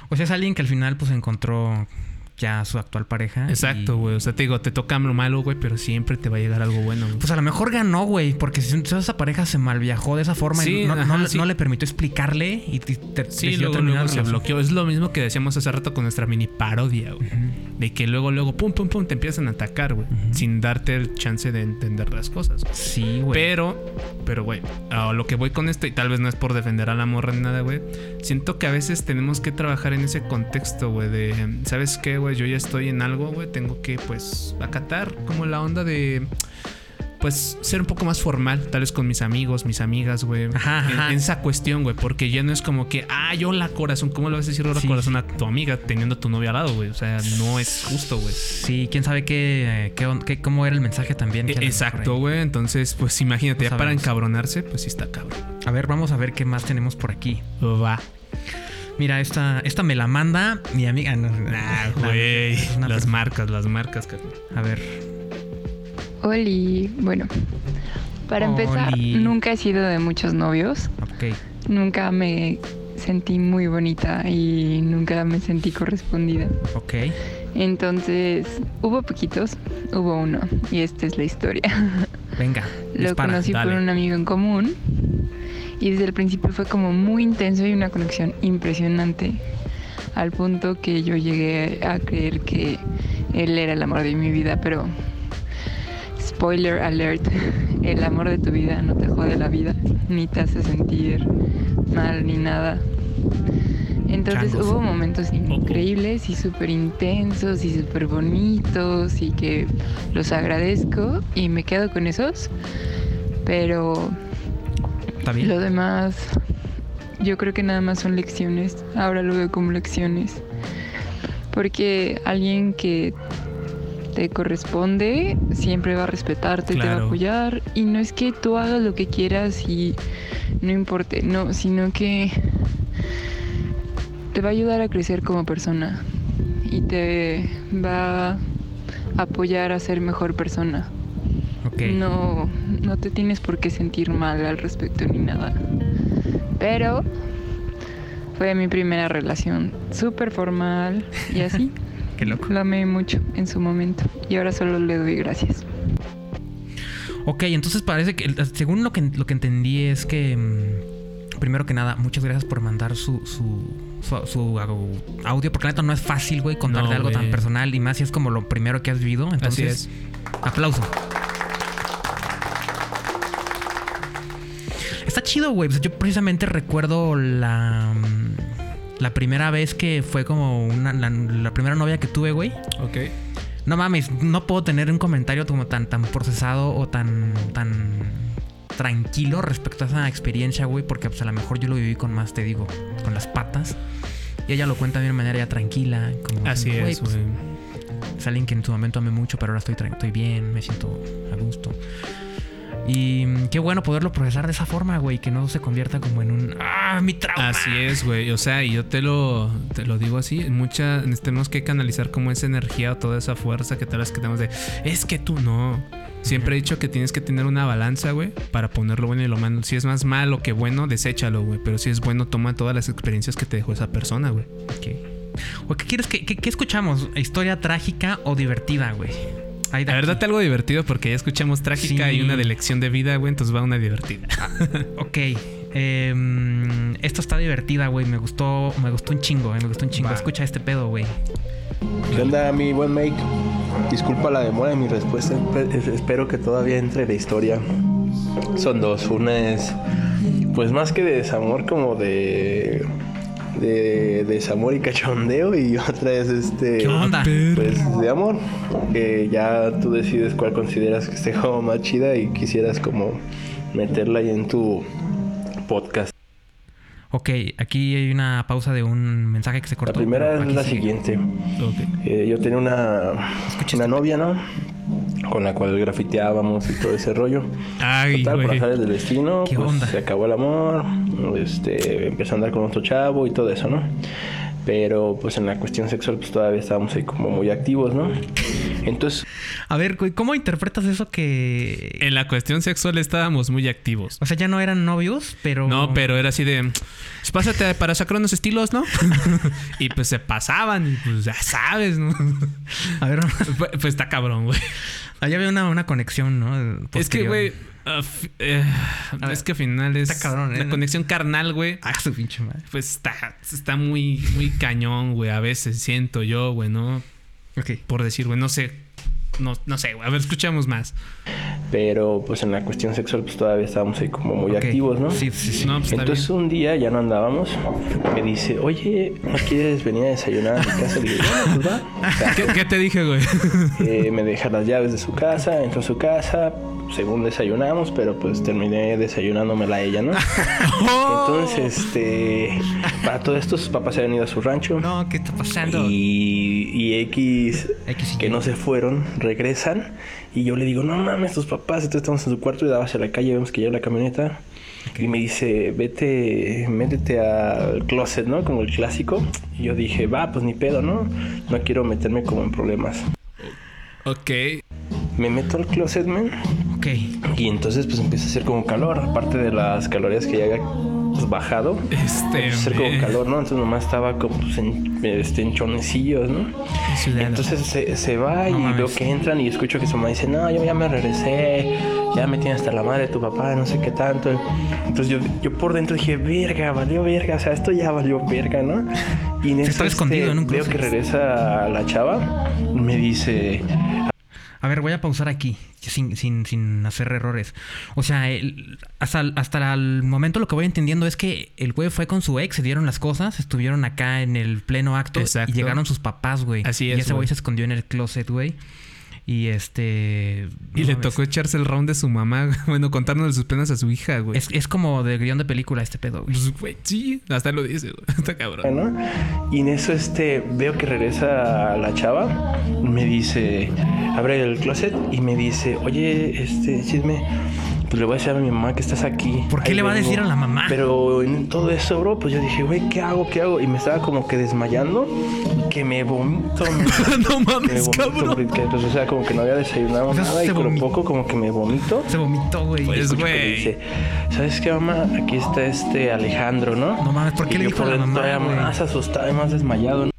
O sea, es alguien que al final pues encontró ya a su actual pareja. Exacto, y- güey. O sea, te digo, te toca lo malo, güey, pero siempre te va a llegar algo bueno, güey. Pues a lo mejor ganó, güey, porque si esa pareja se malviajó de esa forma Sí, y no, no ajá, le- sí. no le permitió explicarle y te, te- Sí, luego, luego se bloqueó. Es lo mismo que decíamos hace rato con nuestra mini parodia, güey. De que luego, luego, pum, pum, pum, te empiezan a atacar, güey. Sin darte el chance de entender las cosas. Sí, güey. Pero, pero, güey, a lo que voy con esto, y tal vez no es por defender a la morra ni nada, güey. Siento que a veces tenemos que trabajar en ese contexto, güey, de, ¿sabes qué, güey? Yo ya estoy en algo, güey, tengo que, pues, acatar como la onda de... pues ser un poco más formal, tal vez con mis amigos, mis amigas, güey. Ajá, ajá. en esa cuestión, güey, porque ya no es como que, ah, yo la corazón, ¿cómo le vas a decir hola Sí. corazón a tu amiga teniendo a tu novia al lado, güey? O sea, no es justo, güey. Sí, quién sabe qué, qué, cómo era el mensaje también. que Exacto, güey. Entonces, pues imagínate, No ya para encabronarse, pues sí está cabrón. A ver, vamos a ver qué más tenemos por aquí. Va. Mira, esta, esta me la manda mi amiga. no, Ah, no, güey. Las marcas, las marcas, cabrón. A ver. Oli, bueno, para empezar, nunca he sido de muchos novios. Nunca me sentí muy bonita y nunca me sentí correspondida. Ok. Entonces, hubo poquitos, hubo uno, y esta es la historia. Venga. Lo dispara. conocí dale. por un amigo en común y desde el principio fue como muy intenso y una conexión impresionante al punto que yo llegué a creer que él era el amor de mi vida, pero spoiler alert, el amor de tu vida no te jode la vida, ni te hace sentir mal ni nada. Entonces Changos. hubo momentos increíbles y súper intensos y súper bonitos y que los agradezco y me quedo con esos. Pero bien. lo demás, yo creo que nada más son lecciones. Ahora lo veo como lecciones. Porque alguien que te corresponde siempre va a respetarte, te va a Claro. apoyar. Y no es que tú hagas lo que quieras y no importe, no, sino que te va a ayudar a crecer como persona y te va a apoyar a ser mejor persona. Ok. No, no te tienes por qué sentir mal al respecto ni nada. Pero fue mi primera relación súper formal y así. Qué loco. Lo amé mucho en su momento y ahora solo le doy gracias. Ok, entonces parece que, según lo que, lo que entendí es que, mm, primero que nada, muchas gracias por mandar su, su, su, su au- audio, porque la neta no es fácil, güey, contar No, de algo tan personal y más si es como lo primero que has vivido. Entonces, Así es. aplauso. Está chido, güey. Pues yo precisamente recuerdo la, mm, la primera vez que fue como una, la, la primera novia que tuve, güey. Ok. No mames, no puedo tener un comentario como tan, tan procesado o tan, tan tranquilo respecto a esa experiencia, güey, porque pues a lo mejor yo lo viví con más, te digo, con las patas. Y ella lo cuenta de una manera ya tranquila, como Así diciendo, "Güey, es, pues, güey. es alguien que en su momento amé mucho, pero ahora estoy, estoy bien, me siento a gusto. Y mm, qué bueno poderlo procesar de esa forma, güey, que no se convierta como en un ¡Ah, mi trauma! Así es, güey. O sea, y yo te lo, te lo digo así. Mucha, tenemos que canalizar como esa energía o toda esa fuerza que tal vez que tenemos de. Es que tú no. Siempre he dicho que tienes que tener una balanza, güey, para poner lo bueno y lo malo. Si es más malo que bueno, deséchalo, güey. Pero si es bueno, toma todas las experiencias que te dejó esa persona, güey. Ok. ¿O qué quieres que escuchamos? ¿Historia trágica o divertida, güey? Ahí de La verdad, algo divertido porque ya escuchamos trágica Sí. y una de lección de vida, güey. Entonces va una divertida. Ok. em, esta está divertida, güey. Me gustó, me gustó un chingo, eh, me gustó un chingo. Va. Escucha este pedo, güey. ¿Qué onda, mi buen Make? Disculpa la demora de mi respuesta. Espe- es- Espero que todavía entre la historia. Son dos. Una es, pues más que de desamor, como de. De desamor y cachondeo. Y otra es este. ¿Qué onda? Pues de amor. Que ya tú decides cuál consideras que esté como más chida y quisieras como meterla ahí en tu podcast. Ok, aquí hay una pausa de un mensaje que se La cortó. primera pero es la sigue. siguiente. Eh, yo tenía una, una novia, ¿no? Con la cual grafiteábamos y todo ese rollo. Ay, Total, por azares del destino, ¿Qué pues onda? se acabó el amor, este, empezó a andar con otro chavo y todo eso, ¿no? Pero pues en la cuestión sexual pues todavía estábamos ahí como muy activos, ¿no? Entonces, A ver, güey, ¿cómo interpretas eso que. En la cuestión sexual estábamos muy activos. O sea, ya no eran novios, pero. No, pero era así de. Pues pásate para sacar unos estilos, ¿no? y pues se pasaban, y pues ya sabes, ¿no? A ver, pues, pues está cabrón, güey. allá había una, una conexión, ¿no? Es que, güey. f- eh, ver, es que al final es. está cabrón, ¿eh? La conexión carnal, güey. Ah, su pinche madre. Pues está, está muy, muy cañón, güey. A veces siento yo, güey, ¿no? Ok. Por decir, güey, no sé. No, no sé, güey. A ver, escuchamos más. pero pues en la cuestión sexual pues todavía estábamos ahí como muy activos, ¿no? Sí, sí, sí. No, pues Entonces un día ya no andábamos, me dice, oye, ¿no quieres venir a desayunar a mi casa? Le digo, pues va. O sea, ¿Qué, qué te dije, güey? Eh, me deja las llaves de su casa, entro a su casa, según desayunamos, pero pues terminé desayunándomela a ella, ¿no? Entonces, este, para todo esto, sus papás se habían ido a su rancho. No, ¿qué está pasando? Y, y X, X y que Y. no se fueron, regresan. Y yo le digo, no mames, tus papás. Entonces estamos en su cuarto y daba hacia la calle, vemos que llega la camioneta. Y me dice, vete, métete al closet, ¿no? Como el clásico. Y yo dije, va, pues ni pedo, ¿no? No quiero meterme como en problemas. Ok. Me meto al closet, man. Ok. Y entonces pues empieza a hacer como calor. Aparte de las calorías que ya había pues, bajado. Este. Empieza a hacer como me- calor, ¿no? Entonces nomás estaba como pues, en, este, en chonecillos, ¿no? Ciudad. Entonces se, se va No y veo que entran y escucho que su mamá dice, no, yo ya me regresé, ya me tiene hasta la madre de tu papá, no sé qué tanto. Entonces yo, yo por dentro dije, verga, valió verga, o sea, esto ya valió verga, ¿no? Y en Se eso estaba escondido en un veo que regresa la chava, me dice, A ver, voy a pausar aquí, sin, sin, sin hacer errores. O sea, el- hasta, hasta el momento lo que voy entendiendo es que el güey fue con su ex, se dieron las cosas, estuvieron acá en el pleno acto Exacto. y llegaron sus papás, güey. Así Y es, ese güey güey. se escondió en el closet, güey. Y este... Y no le tocó echarse el round de su mamá. Bueno, contarnos de sus penas a su hija, güey. Es, es como de guion de película este pedo, güey. Pues, güey, sí, hasta lo dice, güey. Está cabrón. ¿no? Y en eso este veo que regresa la chava, me dice, abre el closet y me dice, oye, este chisme, pues le voy a decir a mi mamá que estás aquí. ¿Por qué Ahí le va a vengo". decir a la mamá? Pero en todo eso, bro, pues yo dije, güey, ¿qué hago? ¿Qué hago? Y me estaba como que desmayando, que me vomito. me- no me mames, vomito, cabrón. porque, pues, o sea, como que no había desayunado O sea, nada y con vomi- poco como que me vomito. Se vomitó, güey. Pues, me güey. dice, ¿sabes qué, mamá? Aquí está este Alejandro, ¿no? No mames, ¿por qué Y le dijo a por la dentro mamá, todavía güey? más asustado y más desmayado, ¿no?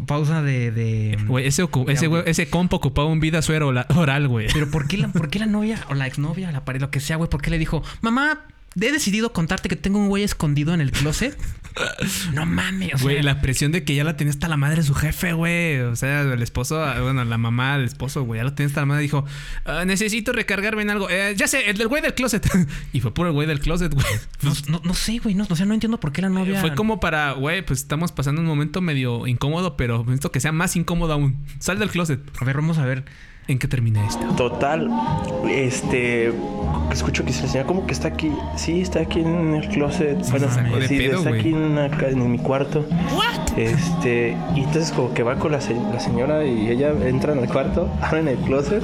Pa- Pausa de... de... Güey, ese, ese, güey- ese compa ocupaba un vida suero oral, güey. Pero ¿por qué, la, ¿por qué la novia o la exnovia, la pareja, lo que sea, güey? ¿Por qué le dijo, mamá, he decidido contarte que tengo un güey escondido en el closet? no mames, o sea, Güey, la presión de que ya la tenía hasta la madre de su jefe, güey. O sea, el esposo, bueno, la mamá del esposo, güey, ya lo tenía hasta la madre. Dijo, "Ah, necesito recargarme en algo. Eh, ya sé, el del güey del closet. y fue por el güey del closet, güey. no, no- no sé, güey, no, o sea, no entiendo por qué la novia... Fue como para, güey, pues estamos pasando un momento medio incómodo, pero necesito que sea más incómodo aún. Sal del closet. A ver, vamos a ver. ¿En qué termina esto? Total, este, escucho que se enseña como que está aquí, sí, está aquí en el closet, bueno, sacó de sí, pedo, está aquí en, ca- en mi cuarto, este, y entonces como que va con la, se- la señora y ella entra en el cuarto, abren el closet,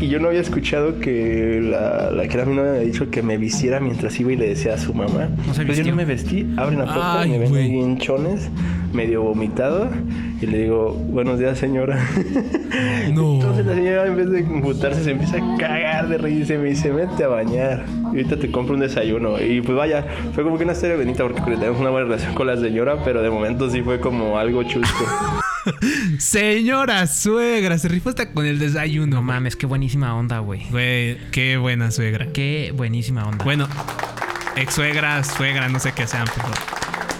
y yo no había escuchado que la, la que era mi novia me había dicho que me vistiera mientras iba y le decía a su mamá, No pues yo no me vestí, abren la puerta Ay, y me ven güey. ahí en chones, medio vomitado, y le digo, buenos días señora. No. Entonces la señora en vez de emputarse se empieza a cagar de reírse me dice, vete a bañar. Y ahorita te compro un desayuno. Y pues vaya, fue como que una historia bonita porque pues, tenemos una buena relación con la señora, pero de momento sí fue como algo chusco. Señora suegra, se rifó hasta con el desayuno. No mames, qué buenísima onda, güey. Güey, qué buena suegra. Qué buenísima onda. Bueno, ex suegra, suegra, no sé qué sean, pero,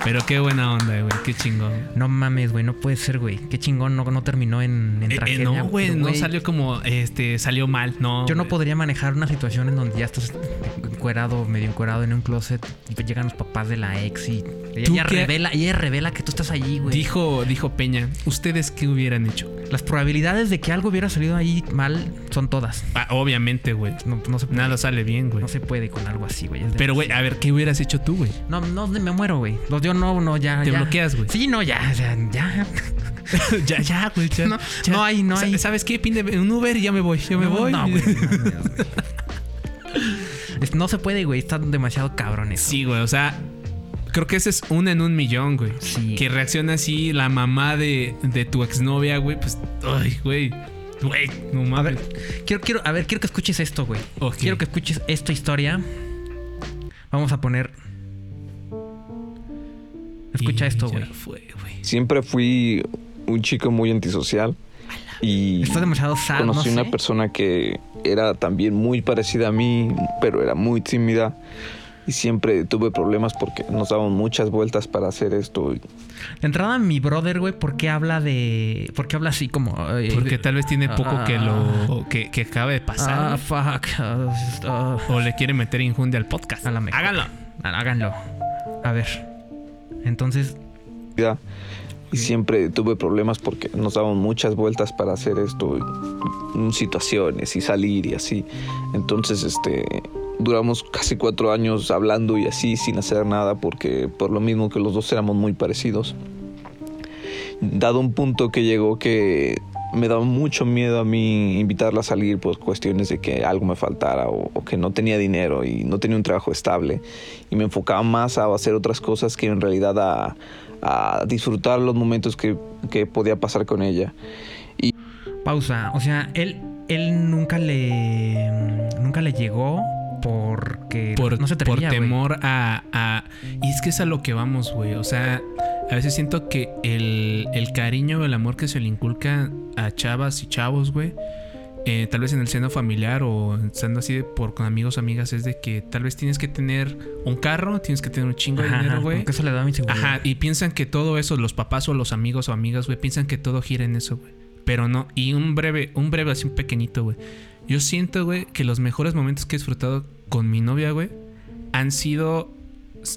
pero qué buena onda, güey, qué chingón. No mames, güey, no puede ser, güey. Qué chingón, no, no terminó en, en Eh, eh, tragedia. no, güey, no salió como, este, salió mal, no. Yo no podría manejar una situación en donde ya estás encuerado, medio encuerado en un closet y llegan los papás de la ex y ella, revela, ella revela que tú estás allí, güey. Dijo, dijo Peña, ¿ustedes qué hubieran hecho? Las probabilidades de que algo hubiera salido ahí mal son todas. Ah, obviamente, güey. No, no se, Nada sale bien, güey. no se puede con algo así, güey. Pero, güey, a ver, ¿qué hubieras hecho tú, güey? No, no, me muero, güey. Los yo no, no, ya. Te ya. bloqueas, güey. Sí, no, ya, ya, ya. ya, ya, güey, ya. No, ya. no hay, no hay. ¿Sabes qué? Pide un Uber y ya me voy. Yo me No, voy. No, güey. no, se puede, güey. Está demasiado cabrón eso. Sí, güey, o sea, creo que ese es un en un millón, güey. Sí. Que reacciona así la mamá de, de tu exnovia, güey, pues, ay, güey. Güey, no mames. quiero, quiero, a ver, quiero que escuches esto, güey. Quiero que escuches esta historia. Vamos a poner. Escucha Y esto, güey. Siempre fui un chico muy antisocial y Está demasiado sad, conocí no una persona que era también muy parecida a mí, pero era muy tímida y siempre tuve problemas porque nos daban muchas vueltas para hacer esto. De entrada, mi brother, güey, ¿por qué habla de. ¿Por qué habla así como. eh, Porque de- tal vez tiene poco que lo que, que acaba de pasar. Ah, fuck. ah, ah. o le quiere meter injundia al podcast. A la mejor. Háganlo. Háganlo. A ver. Entonces, y siempre tuve problemas porque nos daban muchas vueltas para hacer esto, mm, situaciones y salir y así. Entonces, este, duramos casi cuatro años hablando y así sin hacer nada porque por lo mismo que los dos éramos muy parecidos. Dado un punto que llegó que me daba mucho miedo a mí invitarla a salir por cuestiones de que algo me faltara o, o, que no tenía dinero y no tenía un trabajo estable y me enfocaba más a hacer otras cosas que en realidad a, a disfrutar los momentos que, que, podía pasar con ella. Y... Pausa, o sea, él, él nunca le nunca le llegó porque por, no se atrevía, por temor a, a, Y es que es a lo que vamos, güey. O sea, a veces siento que el, el cariño o el amor que se le inculca a chavas y chavos, güey. Eh, tal vez en el seno familiar o estando así de por con amigos o amigas es de que tal vez tienes que tener un carro, tienes que tener un chingo de dinero, güey. Porque eso le da mi seguridad. Ajá, y piensan que todo eso, los papás o los amigos o amigas, güey, piensan que todo gira en eso, güey. Pero no, y un breve, un breve así un pequeñito, güey. Yo siento, güey, que los mejores momentos que he disfrutado con mi novia, güey, han sido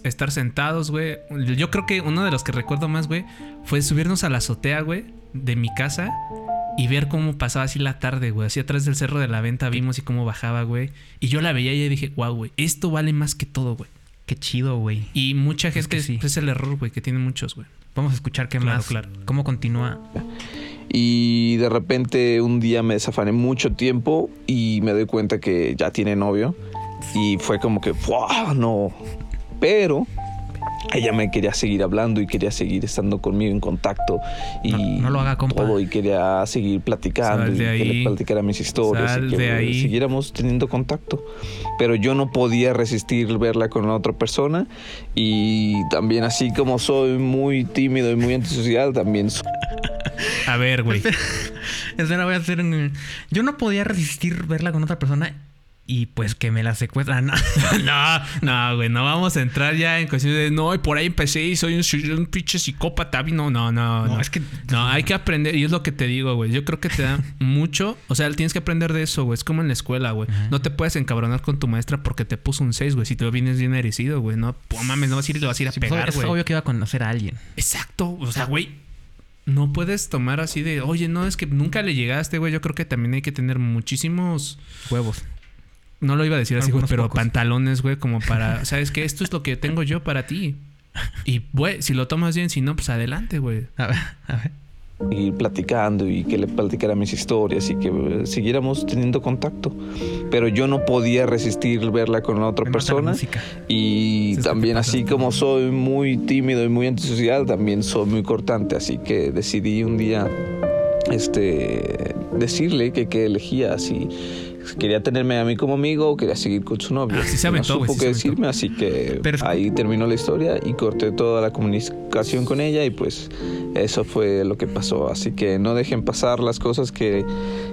estar sentados, güey. Yo creo que uno de los que recuerdo más, güey, fue subirnos a la azotea, güey, de mi casa y ver cómo pasaba así la tarde, güey. Así atrás del cerro de la venta vimos y cómo bajaba, güey. Y yo la veía y dije, wow, güey, esto vale más que todo, güey. Qué chido, güey. Y mucha gente es, que sí. es el error, güey, que tienen muchos, güey. Vamos a escuchar qué claro, más. Claro. ¿Cómo continúa? Y de repente un día me desafané mucho tiempo y me doy cuenta que ya tiene novio. Y fue como que, wow, no. Pero ella me quería seguir hablando y quería seguir estando conmigo en contacto y no, no lo haga, compa. todo y quería seguir platicando y de que ahí. le platicara mis historias Sal y que de ahí. siguiéramos teniendo contacto pero yo no podía resistir verla con la otra persona y también así como soy muy tímido y muy antisocial también soy A ver, güey. Espera, voy a hacer un... Yo no podía resistir verla con otra persona y pues que me la secuestran. no, no, güey, no vamos a entrar ya en cuestiones de no, y por ahí empecé y soy un, un pinche psicópata. No, no, no, No, no. es que- No, hay que aprender, y es lo que te digo, güey. Yo creo que te da mucho. O sea, tienes que aprender de eso, güey. Es como en la escuela, güey. No te puedes encabronar con tu maestra porque te puso un 6, güey. Si te vienes bien merecido, güey. No, pues, mames, no vas a ir y le vas a ir a Sí, pues, pegar, es güey. obvio que iba a conocer a alguien. Exacto. O sea, güey. No puedes tomar así de, oye, no, es que nunca le llegaste, güey. Yo creo que también hay que tener muchísimos. Huevos. No lo iba a decir así, güey, pero pocos. pantalones, güey, como para. ¿Sabes qué? Esto es lo que tengo yo para ti. Y, güey, si lo tomas bien, si no, pues adelante, güey. A ver, a ver. ir platicando y que le platicara mis historias y que eh, siguiéramos teniendo contacto. Pero yo no podía resistir verla con la otra Me mata la persona. Y Es que también así como soy muy tímido y muy antisocial, también soy muy cortante. Así que decidí un día este, decirle que, que elegía si quería tenerme a mí como amigo o quería seguir con su novio. Ah, sí se no aventó, güey, supo qué se aventó. decirme, así que Pero ahí terminó la historia y corté toda la comunicación con ella y pues eso fue lo que pasó. Así que no dejen pasar las cosas que,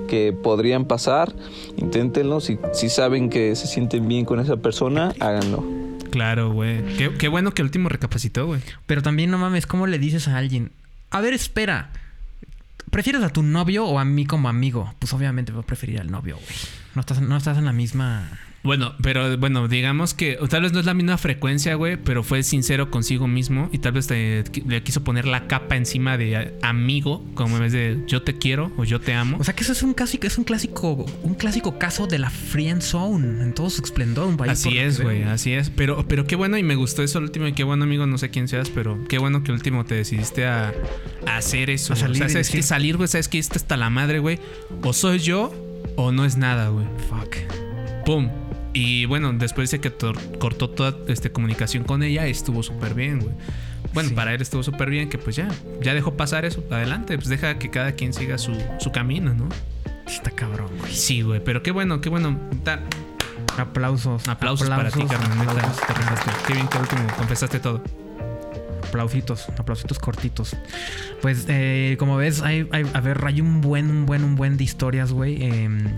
que podrían pasar, inténtenlo. Si, si saben que se sienten bien con esa persona, háganlo. Claro, güey. Qué, qué bueno que el último recapacitó, güey. Pero también no mames, ¿cómo le dices a alguien? A ver, espera. ¿Prefieres a tu novio o a mí como amigo? Pues obviamente voy a preferir al novio, güey. No estás, no estás en la misma. Bueno, pero bueno, digamos que tal vez no es la misma frecuencia, güey, pero fue sincero consigo mismo y tal vez te- le quiso poner la capa encima de amigo, como en vez de yo te quiero o yo te amo. O sea que eso es un clásico, es un clásico, un clásico caso de la friend zone en todo su esplendor. Un país por Así es, güey, así es. Pero, pero qué bueno y me gustó eso el último y qué bueno, amigo, no sé quién seas, pero qué bueno que el último te decidiste a, a hacer eso. A salir o sea, sabes que salir, güey, sabes que esto está la madre, güey. O soy yo o no es nada, güey. Fuck. Pum. Y bueno, después dice que cortó toda este, comunicación con ella, estuvo súper bien, güey. Bueno, Sí. para él estuvo súper bien, que pues ya, ya dejó pasar eso. Adelante, pues deja que cada quien siga su, su camino, ¿no? Está cabrón, güey. Sí, güey, pero qué bueno, qué bueno. Aplausos. aplausos, para ti, carnal. Qué bien que al último confesaste todo. Aplausitos, aplausitos cortitos. Pues, eh, como ves, hay, a ver, hay un buen, un buen, un buen de historias, güey. Em,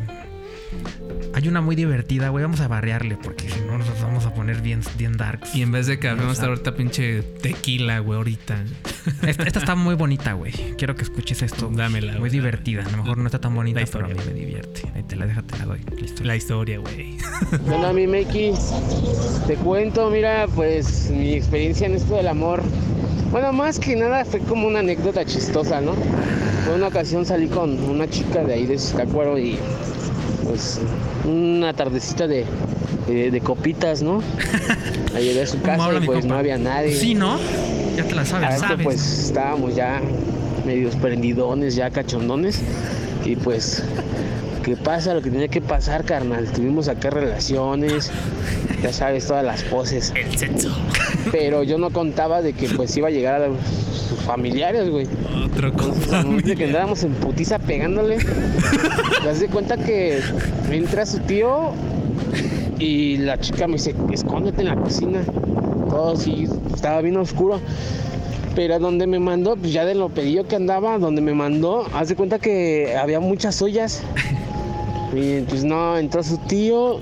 hay una muy divertida, güey. Vamos a barrearle porque si no nos vamos a poner bien, bien darks. Y en vez de que vamos a estar Exacto. ahorita pinche tequila, güey, ahorita. Esta, esta está muy bonita, güey. Quiero que escuches esto. Dámela, Muy güey. divertida. A lo mejor no está tan bonita, pero a mí me divierte. Ahí te la déjate, la doy. Listo. La historia, güey. ¿Qué onda, mi Meki? Te cuento, mira, pues mi experiencia en esto del amor Bueno, más que nada fue como una anécdota chistosa, ¿no? Fue una ocasión salí con una chica de ahí de Zitácuaro y pues una tardecita de, de, de copitas, ¿no? La llevé a su ¿Cómo casa y pues no había nadie. Sí, ¿no? Ya te la sabes, A esto, sabes. pues estábamos ya medios prendidones, ya cachondones. Y pues, ¿qué pasa? Lo que tenía que pasar, carnal. Tuvimos acá relaciones, ya sabes, todas las poses. El sexo. Pero yo no contaba de que pues iba a llegar a sus familiares, güey. Otro Como de que andábamos en putiza pegándole. Te das de cuenta que entra su tío y la chica me dice, escóndete en la cocina. Todo así, estaba bien oscuro. Pero a donde me mandó, pues ya de lo pedido que andaba, donde me mandó, haz de cuenta que había muchas ollas. Y pues no, entró su tío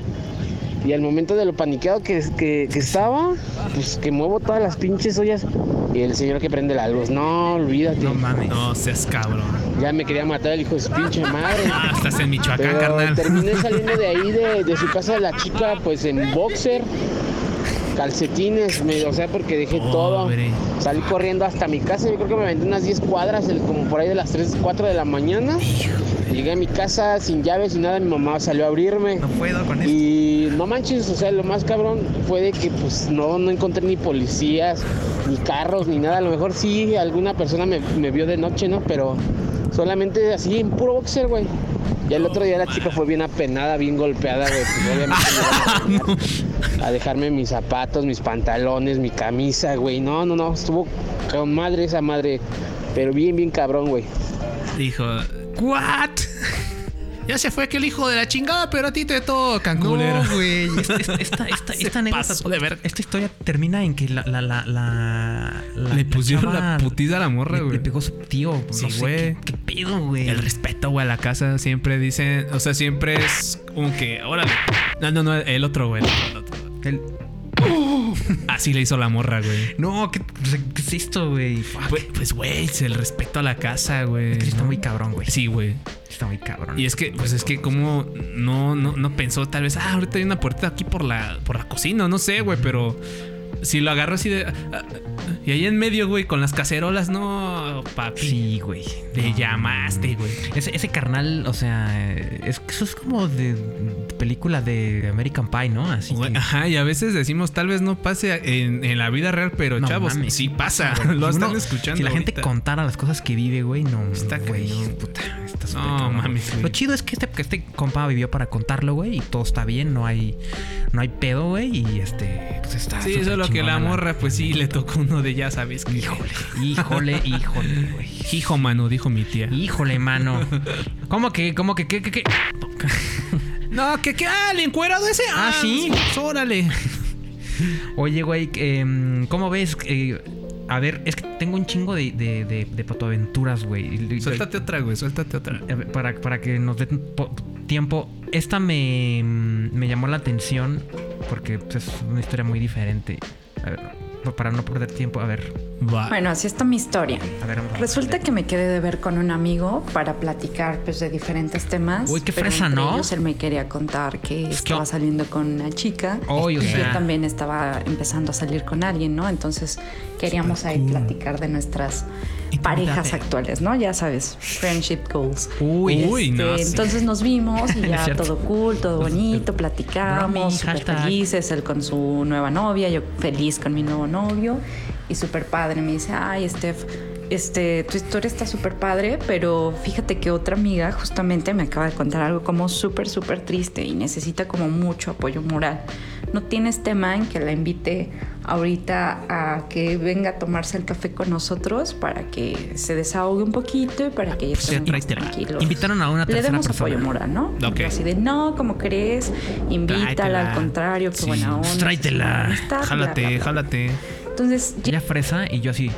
y al momento de lo paniqueado que, que, que estaba, pues que muevo todas las pinches ollas. Y el señor que prende la luz, no, olvídate. No mames. No seas cabrón. Ya me quería matar el hijo de su pinche madre. Ah, estás en Michoacán, Pero carnal. terminé saliendo de ahí, de, de su casa de la chica, pues en boxer, calcetines, me- o sea, porque dejé todo. Salí corriendo hasta mi casa, yo creo que me aventé unas 10 cuadras, el- como por ahí de las 3, 4 de la mañana. Llegué a mi casa sin llaves, sin nada, mi mamá salió a abrirme. No puedo con esto. Y no manches, o sea, lo más cabrón fue de que pues no, no encontré ni policías, ni carros, ni nada. A lo mejor sí alguna persona me, me vio de noche, ¿no? Pero solamente así en puro boxer, güey. Y el otro día la chica fue bien apenada, bien golpeada, güey. A dejarme mis zapatos, mis pantalones, mi camisa, güey. No, no, no, estuvo con madre esa madre. Pero bien, bien cabrón, güey. Dijo, ¿what? Ya se fue que el hijo de la chingada, pero a ti te tocan, culero. No, güey. Esta, esta, esta, esta, anécdota- de verga. esta historia termina en que la, la, la, la, la- Le pusieron la putiza a la morra, güey. Le pegó su tío. Sí, no sé, güey. ¿qué, qué pedo, güey? El respeto, güey, a la casa siempre dicen, o sea, siempre es como que, órale. No, no, no, el otro, güey. el otro. El- Así le hizo la morra, güey. No, ¿qué, ¿qué es esto, güey? Fuck. Pues, Pues, güey, el respeto a la casa, güey. Está muy cabrón, güey. Sí, güey. Está muy cabrón. Y es que, pues es que como no, no, no pensó tal vez, ah, ahorita hay una puerta aquí por la, por la cocina, no sé, güey, pero si lo agarro así de... ah, ah, y ahí en medio, güey, con las cacerolas, no, papi. Sí, güey. Te No. llamaste, güey. Ese, ese carnal, o sea, es, eso es como de película de American Pie, ¿no? Así Güey, que... Ajá, y a veces decimos, tal vez no pase en, en la vida real, pero No chavos, mames, sí pasa. güey. Lo Si están uno- escuchando. Si la gente ahorita. contara las cosas que vive, güey, no. Está güey, cañón. puta, está súper No, cabrón. mames, güey. Lo chido es que este, que este compa vivió para contarlo, güey, y todo está bien, no hay, no hay pedo, güey, y este, pues está. Sí, súper que la morra, pues sí, le tocó uno de ya sabes que. Híjole, híjole, híjole, güey. Hijo, mano, dijo mi tía. Híjole, mano. ¿Cómo que, cómo que, qué, qué, qué? No, que qué, ah, el encuerado ese. Ah, ¿sí? pues, Órale. Oye, güey, em, ¿cómo ves? Eh, a ver, es que tengo un chingo de, de, de, de patoaventuras, güey. Suéltate otra, güey, suéltate otra. Para, para que nos dé po- tiempo. Esta me, me llamó la atención porque pues, es una historia muy diferente. A ver, para no perder tiempo, a ver. Va. Bueno, así está mi historia. A ver, vamos a Resulta que me quedé de ver con un amigo para platicar pues, de diferentes temas. Uy, qué fresa, ¿no? ellos él me quería contar que Es que- estaba saliendo con una chica. Oy, o y sea. yo también estaba empezando a salir con alguien, ¿no? Entonces queríamos ahí platicar de nuestras parejas actuales, ¿no? Ya sabes, friendship goals. Uy, Uy, no, Este, sí. Entonces nos vimos y ya todo cool, todo bonito, platicamos, súper felices, él con su nueva novia, yo feliz con mi nuevo novio y súper padre. Me dice, ay, Steph, este, tu historia está súper padre, pero fíjate que otra amiga justamente me acaba de contar algo como súper, súper triste y necesita como mucho apoyo moral. ¿No tienes tema en que la invite ahorita a que venga a tomarse el café con nosotros para que se desahogue un poquito y para que ella Pues tráetela. tranquilos? Invitaron a una Le demos persona. apoyo moral, ¿no? Así de, no, como crees? Invítala, Tráetela. al contrario, qué Sí. buena onda. Tráetela. amistad, bla, bla, Jálate, bla. jálate. Entonces, Ella fresa y yo así,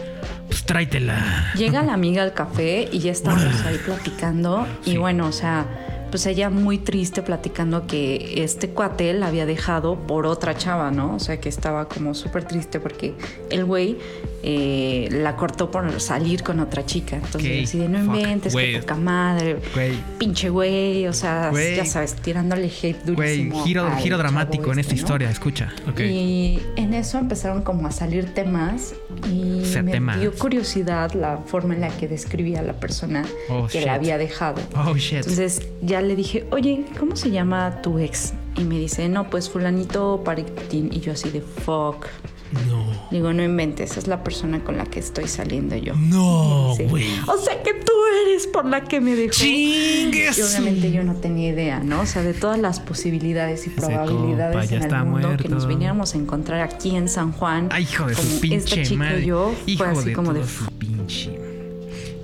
pues tráetela. Llega la amiga al café y ya estábamos ahí platicando. Y bueno, o sea, pues ella muy triste platicando que este cuate la había dejado por otra chava, ¿no? O sea, que estaba como súper triste porque el güey eh, la cortó por salir con otra chica. Entonces, Ok, así de no inventes, güey. que poca madre, Güey. pinche güey, o sea, Güey. ya sabes, tirándole hate Güey, durísimo. giro, al giro chavo dramático en esta este, ¿no? historia, escucha. Ok. Y en eso empezaron como a salir temas y O sea, me temas. dio curiosidad la forma en la que describía a la persona Oh, que shit. la había dejado. Oh, shit. Entonces ya le dije, oye, ¿cómo se llama tu ex? Y me dice, no, pues fulanito Paritín. Y yo así de, fuck. No. Digo, no inventes, es la persona con la que estoy saliendo yo. No, Sí. güey. O sea que tú eres por la que me dejó. Chingues. Y obviamente yo no tenía idea, ¿no? O sea, de todas las posibilidades y Ese probabilidades compa ya en el está mundo que nos viniéramos a encontrar aquí en San Juan. Ay, hijo de como su pinche esta chica madre. y yo, hijo fue así de como de su pinche.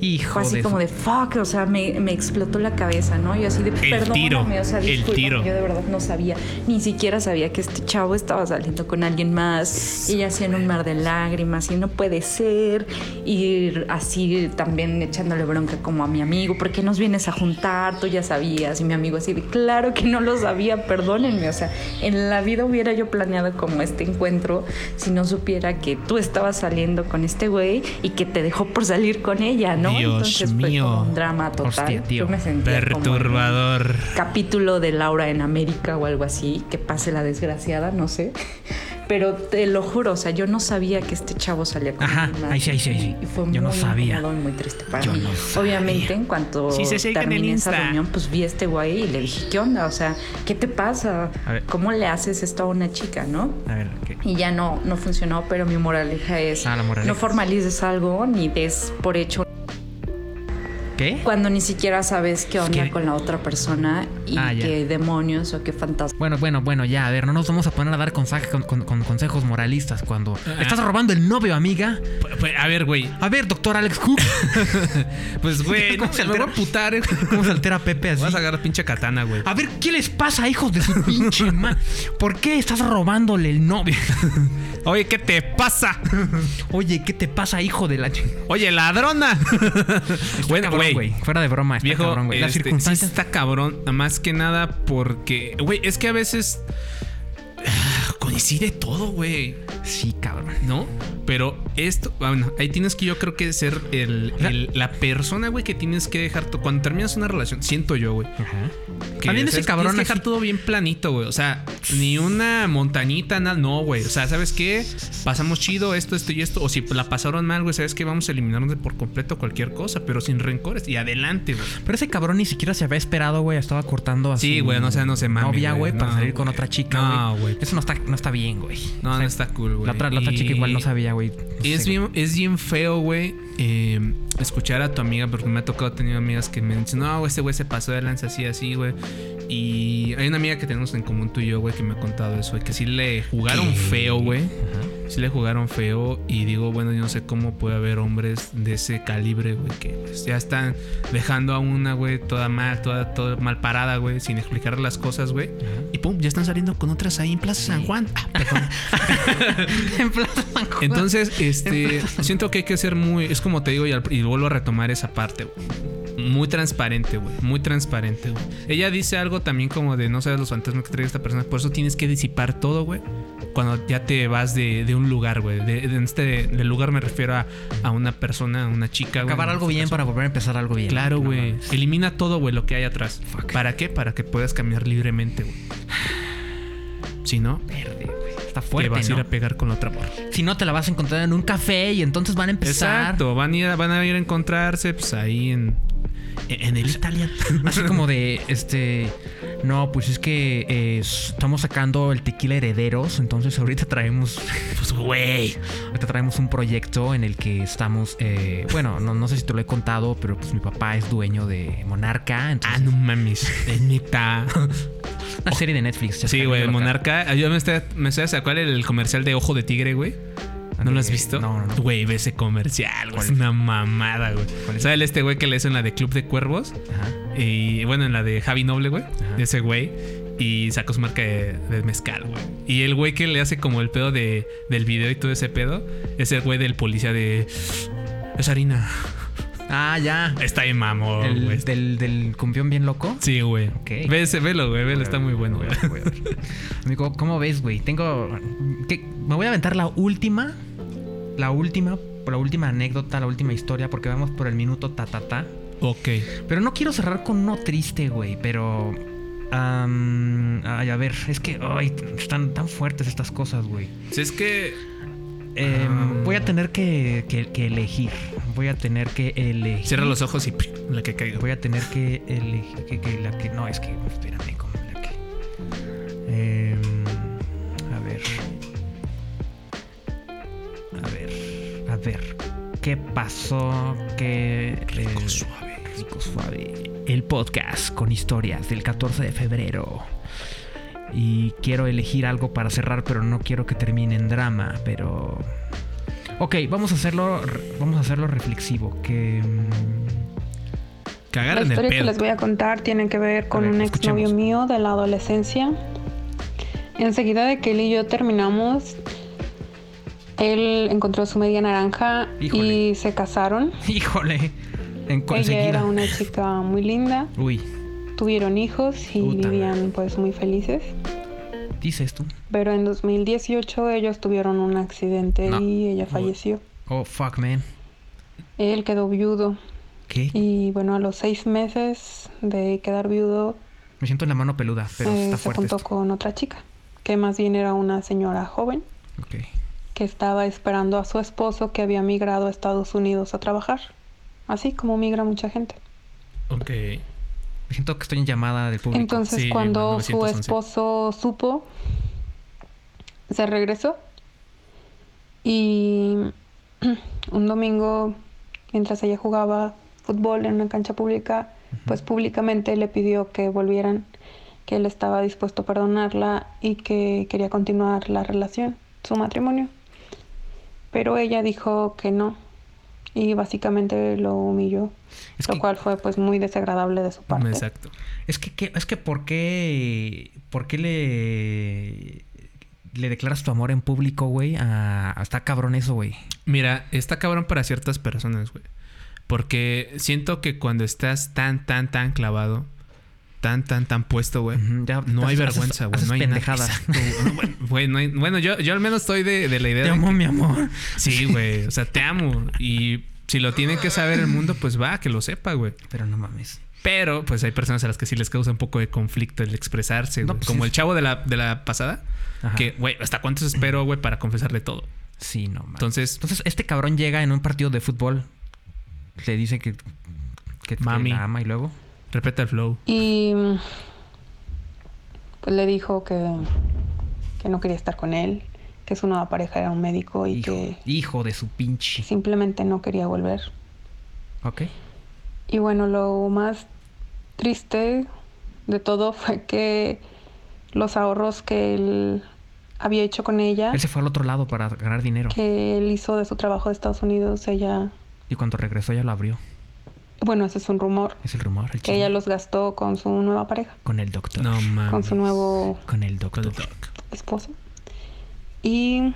Hijo así de como de fuck, o sea, me, me explotó la cabeza, ¿no? Y así de perdóname, tiro, o sea, el tiro. yo de verdad no sabía, ni siquiera sabía que este chavo estaba saliendo con alguien más, y ella hacía en un mar de lágrimas, y no puede ser, y así también echándole bronca como a mi amigo, ¿por qué nos vienes a juntar? Tú ya sabías, y mi amigo así de, claro que no lo sabía, perdónenme, o sea, en la vida hubiera yo planeado como este encuentro si no supiera que tú estabas saliendo con este güey y que te dejó por salir con ella, ¿no? Dios Entonces fue mío. como un drama total. Hostia, tío. Yo me sentía como en un Perturbador. capítulo de Laura en América o algo así, que pase la desgraciada, no sé. Pero te lo juro, o sea, yo no sabía que este chavo salía con Ajá, ahí sí, ahí sí, ahí sí. Y fue Yo no muy sabía. incómodo y muy triste para Yo mí. no Obviamente, en cuanto Sí, se sigan en terminé esa reunión, pues vi a este güey y le dije, ¿qué onda? O sea, ¿qué te pasa? ¿Cómo le haces esto a una chica, no? A ver, ¿qué? Y ya no, no funcionó, pero mi moraleja es Ah, moraleja. no formalices algo ni des por hecho Cuando ni siquiera sabes qué onda con la otra persona y Ah, qué demonios o qué fantasmas. Bueno, bueno, bueno, ya, a ver, no nos vamos a poner a dar conseja- con, con- con consejos moralistas cuando Ah. estás robando el novio, amiga. Pues, pues, a ver, güey. A ver, doctor Alex Cook, Pues, güey, ¿Cómo no, se altera? putar, eh. ¿cómo se altera Pepe así? Vas a agarrar pinche katana, güey. A ver, ¿qué les pasa, hijos de su pinche madre? ¿Por qué estás robándole el novio? Oye, ¿qué te pasa? Oye, ¿qué te pasa, hijo de la. Oye, ladrona. bueno, Cabrón, güey. güey. Fuera de broma, está Viejo, cabrón, güey. Las este, sí circunstancias. está cabrón. Más que nada porque, güey, es que a veces coincide todo, güey. Sí, cabrón. ¿No? Pero esto, bueno, ahí tienes que yo creo que ser el, el- la persona, güey, que tienes que dejar to- cuando terminas una relación. Siento yo, güey. Ajá. que, También ese sea, cabrón Tienes que dejar así- todo bien planito, güey. O sea, ni una montañita, nada. No, güey. O sea, ¿sabes qué? Pasamos chido esto, esto y esto. O si la pasaron mal, güey, ¿sabes qué? Vamos a eliminarnos de por completo cualquier cosa, pero sin rencores. Y adelante, güey. Pero ese cabrón ni siquiera se había esperado, güey. Estaba cortando a Sí, güey, no sé, no se mame, novia, güey. para salir con otra chica, No, güey. Eso no está, no está bien, güey. No, O sea, no está cool, güey. La otra, la otra chica igual no sabía, güey. No Es sé, bien, es bien feo, güey, eh, escuchar a tu amiga, porque me ha tocado tener amigas que me dicen, no, güey, este güey se pasó de lanza así, así, güey. Y hay una amiga que tenemos en común tú y yo, güey, que me ha contado eso, güey, que sí le jugaron feo, güey. Sí le jugaron feo y digo, bueno, yo no sé cómo puede haber hombres de ese calibre, güey, que pues, ya están dejando a una, güey, toda mal, toda, toda mal parada, güey, sin explicar las cosas, güey. Y pum, ya están saliendo con otras ahí en Plaza San Juan. Ah, perdón. en Plaza San Juan. Entonces, este, siento que hay que ser muy, es como te digo y, al- y vuelvo a retomar esa parte, güey. Muy transparente, güey. Muy transparente, güey. Ella dice algo también como de no sabes los fantasmas que trae esta persona. Por eso tienes que disipar todo, güey. Cuando ya te vas de, de un lugar, güey. De, de este del lugar me refiero a, a una persona, a una chica, güey. Acabar algo este bien para volver a empezar algo bien. Claro, güey. Elimina todo, güey, lo que hay atrás. ¿Para qué? Para que puedas caminar libremente, güey. Si no, Verde, güey. Está te vas a ir a pegar con la otra morra. Si no, te la vas a encontrar en un café y entonces van a empezar. Exacto, van a ir, van a ir a encontrarse pues ahí en, en el Italian. Así como de, este, no, pues es que eh, estamos sacando el tequila herederos, entonces ahorita traemos, Pues güey. ahorita traemos un proyecto en el que estamos, eh, bueno, no, no sé si te lo he contado, pero pues mi papá es dueño de Monarca, Ah, no mames. Es neta. una serie de Netflix. Sí, güey, Monarca. Yo me estoy, me estoy a cuál el comercial de Ojo de Tigre, güey. ¿No lo has De- visto? No, no, no. Güey, ve ese comercial, güey. ¿Cuál Es una mamada, güey. ¿Sabes este güey que le hizo en la de Club de Cuervos? Ajá. Y bueno, en la de Javi Noble, güey. De ese güey. Y sacó su marca de, de mezcal, güey. Y el güey que le hace como el pedo de, del video y todo ese pedo es el güey del policía de. Es harina. Ah, ya. Está ahí mamón, El, güey. del, del cumbión bien loco. Sí, güey. Ok. Ve ese, velo, güey. Velo, está muy bueno, güey. Amigo, ¿cómo ves, güey? Tengo. ¿qué? Me voy a aventar la última. La última. La última anécdota, la última historia, porque vamos por el minuto ta ta ta. Ok. Pero no quiero cerrar con uno triste, güey. Pero. ay, a ver, es que. Ay, están tan fuertes estas cosas, güey. Si es que. Em, Ah. Voy a tener que, que- que elegir. Voy a tener que elegir. Cierra los ojos y la que caiga. Voy a tener que elegir. Que, que la que. No, es que. Espérame, como la que. Em, a ver. A ver. A ver. ¿Qué pasó? ¿Qué. Rico suave. Rico suave. El podcast con historias del 14 de febrero. Y quiero elegir algo para cerrar, pero no quiero que termine en drama. Pero. Ok, vamos a hacerlo. Vamos a hacerlo reflexivo. Que. mm, Que La agarren el historia que pedo. les voy a contar tiene que ver con ver, un exnovio mío de la adolescencia. Enseguida de que él y yo terminamos, él encontró su media naranja Híjole. y se casaron. Híjole. En Ella era una chica muy linda, Uy, tuvieron hijos y Puta vivían pues muy felices. Dices tú. Pero en 2018 ellos tuvieron un accidente No. y ella falleció. Oh, fuck, man. Él quedó viudo ¿Qué? y bueno, a los seis meses de quedar viudo Me siento en la mano peluda, pero eh, está se fuerte juntó esto. con otra chica, que más bien era una señora joven Ok. que estaba esperando a su esposo que había migrado a Estados Unidos a trabajar, así como migra mucha gente. Ok. Siento que estoy en llamada del público. Entonces Sí, cuando su 1911. esposo supo, se regresó y un domingo, mientras ella jugaba fútbol en una cancha pública, pues públicamente le pidió que volvieran, que él estaba dispuesto a perdonarla y que quería continuar la relación, su matrimonio. Pero ella dijo que no y básicamente lo humilló, Es lo que- cual fue pues muy desagradable de su parte. Exacto. Es que, que- es que ¿por qué, por qué le, le declaras tu amor en público, güey? A, a- está cabrón eso, güey. Mira, está cabrón para ciertas personas, güey. Porque siento que cuando estás tan, tan, tan clavado, tan, tan, tan puesto, güey, no hay vergüenza, güey. No hay nada. bueno, hay- bueno, yo, yo al menos estoy de, de la idea Te de amo, que- mi amor. Sí, güey. O sea, te amo. Y si lo tiene que saber el mundo, pues va, que lo sepa, güey. Pero no mames. Pero, pues hay personas a las que sí les causa un poco de conflicto el expresarse, No, pues, Como sí. el chavo de la, de la pasada. Ajá. Que, güey, ¿hasta cuánto espero, güey, para confesarle todo? Sí, no mames. Entonces, Entonces, este cabrón llega en un partido de fútbol. Le dice que, que, que Mami. la ama y luego. Repete el flow. Y pues le dijo que, que no quería estar con él, que su nueva pareja era un médico y Hijo, que hijo de su pinche. simplemente no quería volver. Ok. Y bueno, lo más triste de todo fue que los ahorros que él había hecho con ella, Él se fue al otro lado para ganar dinero. que él hizo de su trabajo de Estados Unidos, ella, Y cuando regresó ya lo abrió. Bueno, ese es un rumor, Es el rumor, el que ella los gastó con su nueva pareja, Con el doctor. No mames. con su nuevo Con el doctor. esposo. Y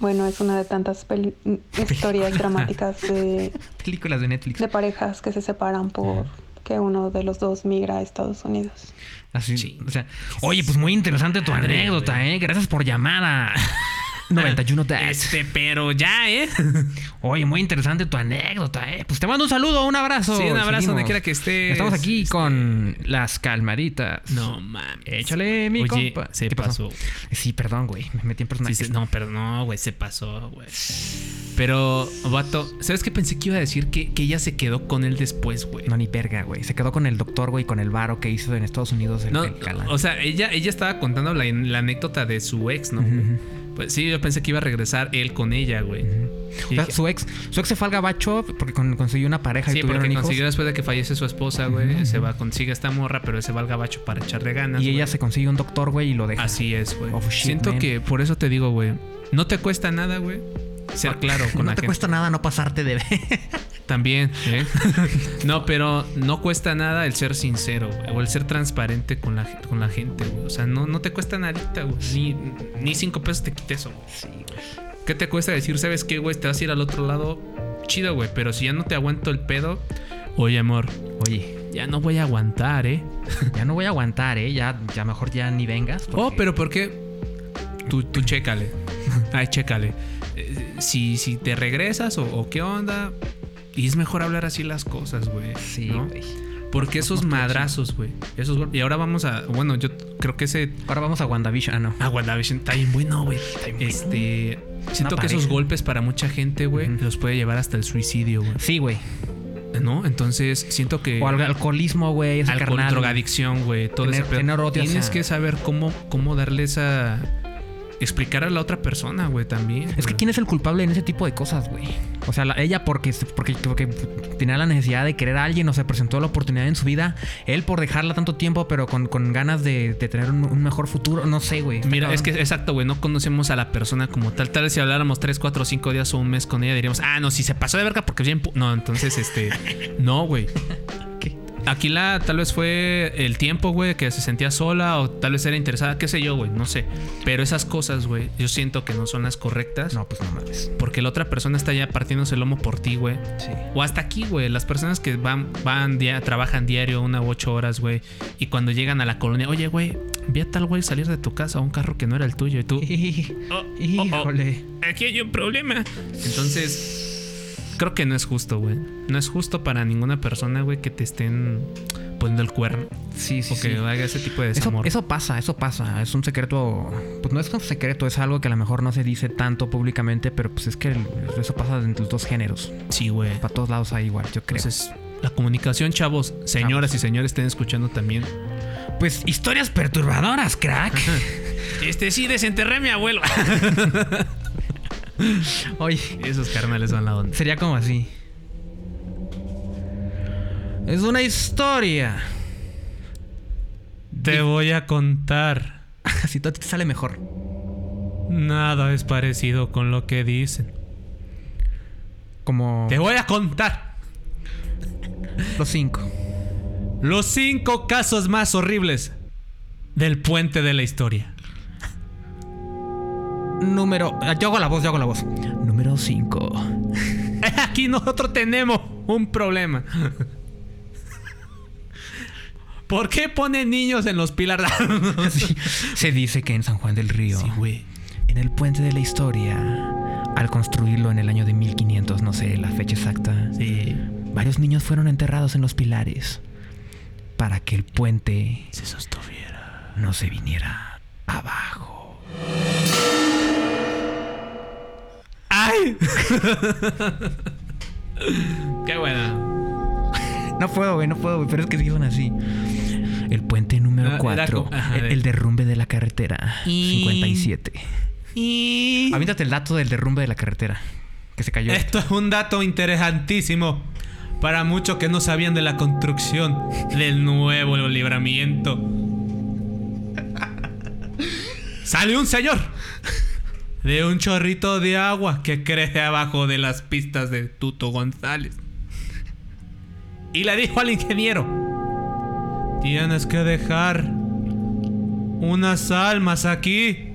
bueno, es una de tantas peli- historias dramáticas de, Películas de Netflix. de parejas que se separan por que uno de los dos migra a Estados Unidos. Así, o sea, oye, pues muy interesante tu anécdota, ¿eh? Gracias por llamada. 91 Dash. Este, pero ya, ¿eh? Oye, muy interesante tu anécdota, ¿eh? Pues te mando un saludo, un abrazo. Sí, un abrazo donde quiera que estés. Estamos aquí Este, con las calmaditas. No mames. Échale, mi Oye, compa. se ¿Qué pasó? pasó. Sí, perdón, güey. Me metí en Sí, personaje. se- no, pero no, güey, se pasó, güey. Pero, vato, ¿sabes qué pensé que iba a decir? Que, que ella se quedó con él después, güey. No, ni verga, güey. Se quedó con el doctor, güey, con el varo que hizo en Estados Unidos. El, No, el o sea, ella, ella estaba contando la, la anécdota de su ex, ¿no? Pues sí, yo pensé que iba a regresar él con ella, güey. O sea, su ex, su ex se fue al gabacho porque con- consiguió una pareja Sí, y tuvieron porque hijos. consiguió después de que fallece su esposa, güey. Se va, consigue esta morra, pero él se va al gabacho para echarle ganas. Y ella se consigue un doctor, güey, y lo deja. Así es, güey. Oh, shit, Siento man. que por eso te digo, güey. No te cuesta nada, güey. Ser claro con no la te gente. cuesta nada no pasarte de También, ¿eh? no, pero no cuesta nada el ser sincero, güey, o el ser transparente con la, con la gente, güey. O sea, no, no te cuesta nadita, güey. Ni, ni cinco pesos te quita eso, güey. ¿Qué te cuesta decir, sabes qué, güey? Te vas a ir al otro lado chido, güey. Pero si ya no te aguanto el pedo, oye, amor, Oye, ya no voy a aguantar, ¿eh? ya no voy a aguantar, ¿eh? Ya, ya mejor ya ni vengas. porque- Oh, pero ¿por qué? Tú, tú chécale. Ay, chécale. Eh, Si, si te regresas o, o qué onda. Y es mejor hablar así las cosas, güey. Sí, ¿no? Porque esos madrazos, güey. Esos. Y ahora vamos a. Bueno, yo creo que ese. Ahora vamos a WandaVision. Ah, no. Ah, WandaVision está bien bueno, güey. Este. Siento que esos golpes para mucha gente, güey, los puede llevar hasta el suicidio, güey. Sí, güey. ¿No? Entonces, siento que. O al- alcoholismo, güey. Alcohol, drogadicción, güey, todo Tener- ese pedo. Tienes hacia- que saber cómo, cómo darle esa. Explicar a la otra persona, güey, también. Es que quién es el culpable en ese tipo de cosas, güey. O sea, la- ella porque, porque, porque tenía la necesidad de querer a alguien o se presentó la oportunidad en su vida. Él por dejarla tanto tiempo, pero con, con ganas de, de tener un, un mejor futuro. No sé, güey. Mira, cabrón. es que exacto, güey, no conocemos a la persona como tal. Tal vez si habláramos 3, 4, 5 días o un mes con ella, diríamos, ah, no, si se pasó de verga porque bien. pu-". No, entonces, este. No, güey. Aquí la tal vez fue el tiempo, güey, que se sentía sola o tal vez era interesada, qué sé yo, güey, no sé. Pero esas cosas, güey, yo siento que no son las correctas. No, pues no mames. Porque la otra persona está ya partiéndose el lomo por ti, güey. Sí. O hasta aquí, güey. Las personas que van, van dia- trabajan diario una u ocho horas, güey. Y cuando llegan a la colonia, oye, güey, vi a tal güey salir de tu casa a un carro que no era el tuyo. Y tú, oh, oh, oh, Híjole. aquí hay un problema. Entonces, creo que no es justo, güey. No es justo para ninguna persona, güey, que te estén poniendo el cuerno. Sí, sí, O que sí. haga ese tipo de desamor. eso pasa, eso pasa. Es un secreto. Pues no es un secreto, es algo que a lo mejor no se dice tanto públicamente, pero pues es que eso pasa entre los dos géneros. Sí, güey. Para todos lados hay igual, yo creo. Entonces, la comunicación, chavos, señoras y señores, estén escuchando también. pues historias perturbadoras, crack. Este sí, desenterré a mi abuelo. Oye, Esos carnales van la onda. sería como así. Es una historia. Te voy a contar. Así todo te sale mejor. Nada es parecido con lo que dicen. Como Te voy a contar los cinco. los cinco casos más horribles del puente de la historia. Número. ah, Yo hago la voz, yo hago la voz. Número 5. Aquí nosotros tenemos un problema. ¿Por qué ponen niños en los pilares? Se dice que en San Juan del Río, Sí, güey. en el puente de la historia, al construirlo en el año de 1500, no sé la fecha exacta, Sí. varios niños fueron enterrados en los pilares para que el puente Se sostuviera. no se viniera abajo. ¡Ay! Qué buena. No puedo, güey, no puedo, güey, pero es que son así. El puente número Ah, era 4, como- ajá, el, de- el derrumbe de la carretera Y- 57. Y... Avíntate el dato del derrumbe de la carretera que se cayó. Esto es un dato interesantísimo para muchos que no sabían de la construcción del nuevo libramiento. Salió un señor de un chorrito de agua que crece abajo de las pistas de Tuto González. Y le dijo al ingeniero, tienes que dejar unas almas aquí.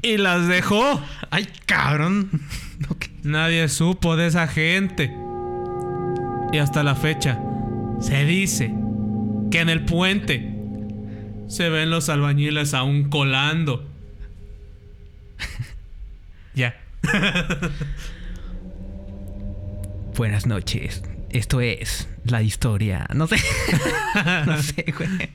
Y las dejó. ¡Ay, cabrón! Nadie supo de esa gente. Y hasta la fecha se dice que en el puente se ven los albañiles aún colando. ya. Buenas noches. Esto es la historia. No sé. no sé, güey.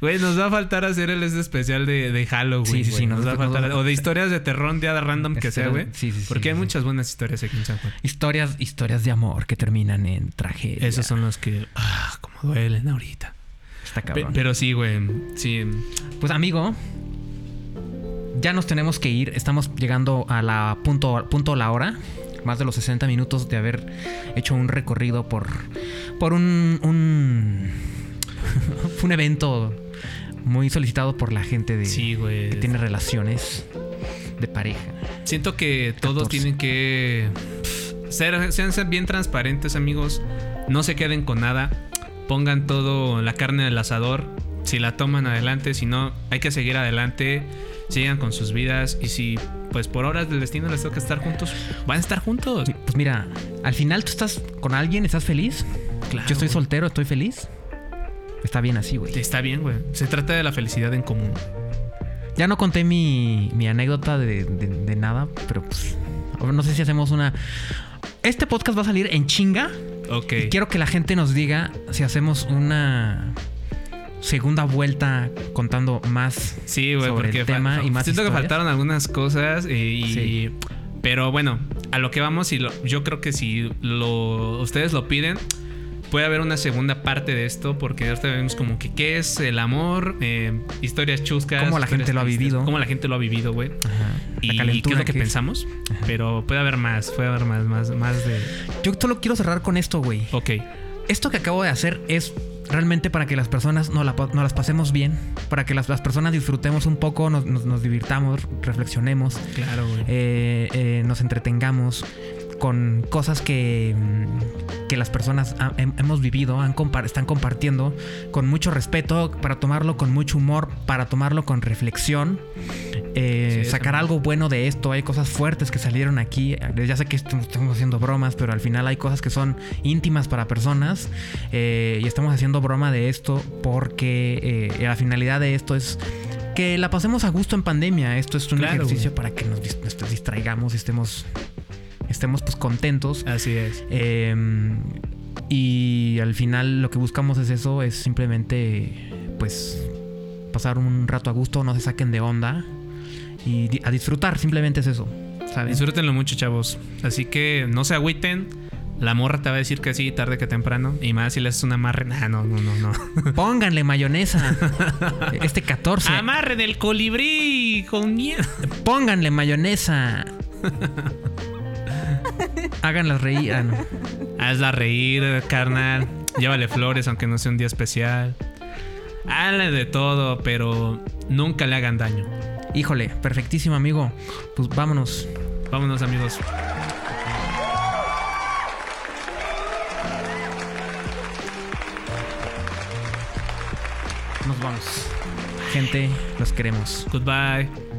Güey, nos va a faltar hacer el este especial de, de Halloween. Sí, sí, güey. sí, Nos nos- va a faltar. nos- O de historias de terror de random que sea, güey. Sí, sí, sí, Porque hay sí. muchas buenas historias aquí en San Juan. Historias, historias de amor que terminan en tragedia. Esos son los que. Ah, como duelen ahorita. Está Pe- cabrón. pero sí, güey. Sí. Pues amigo, ya nos tenemos que ir. Estamos llegando a la punto, punto la hora. Más de los 60 minutos de haber hecho un recorrido por, por un, un, un evento muy solicitado por la gente de, Sí, güey. que tiene relaciones de pareja. Siento que todos 14. tienen que ser, sean ser bien transparentes, amigos. No se queden con nada. Pongan todo la carne en el asador. Si la toman adelante, si no, hay que seguir adelante. sigan con sus vidas y si pues por horas del destino les toca estar juntos, van a estar juntos. Pues mira, al final tú estás con alguien, estás feliz. Claro, Yo estoy güey. soltero, estoy feliz. Está bien así, güey. Está bien, güey. Se trata de la felicidad en común. Ya no conté mi, mi anécdota de, de- de nada, pero pues. No sé si hacemos una. Este podcast va a salir en chinga. Ok. Y quiero que la gente nos diga si hacemos una segunda vuelta contando más Sí, güey, sobre el tema y más siento que faltaron algunas cosas y, y- Sí. pero bueno, a lo que vamos y lo- yo creo que si lo ustedes lo piden puede haber una segunda parte de esto porque ahorita vemos como que qué es el amor, eh, historias chuscas, Cómo la gente lo ha vivido. cómo la gente lo ha vivido, güey. Ajá. Y La qué es lo que, que pensamos, pero puede haber más, puede haber más, más, más de. Yo solo quiero cerrar con esto, güey. Ok, Esto que acabo de hacer es realmente para que las personas nos, la, nos las pasemos bien, para que las, las personas disfrutemos un poco, nos, nos- nos divirtamos, reflexionemos, claro, güey. eh, eh, nos entretengamos con cosas que, mm, que las personas ha- hemos vivido, han están compartiendo con mucho respeto, para tomarlo con mucho humor, para tomarlo con reflexión, eh, Sí, sacar algo bueno de esto. Hay cosas fuertes que salieron aquí. Eh, Ya sé que est- estamos haciendo bromas, pero al final hay cosas que son íntimas para personas eh, y estamos haciendo broma de esto porque eh, la finalidad de esto es que la pasemos a gusto en pandemia. Esto es un Claro, ejercicio güey. para que nos, nos distraigamos y estemos, estemos pues contentos. Así es. Eh, y al final lo que buscamos es eso, es simplemente pues pasar un rato a gusto, no se saquen de onda y a disfrutar, simplemente es eso. ¿sabes? Disfrútenlo mucho, chavos. Así que no se agüiten. La morra te va a decir que sí, tarde que temprano. Y más si le haces una amarre. No, no, no, no. Pónganle mayonesa. Este 14. Amarre del colibrí con miedo. Pónganle mayonesa. Háganlas reír. Ah, no. Hazla reír, carnal. Llévale flores, aunque no sea un día especial. Hazle de todo, pero nunca le hagan daño. Híjole, perfectísimo amigo. Pues vámonos. Vámonos, amigos. Nos vamos. Gente, los queremos. Goodbye.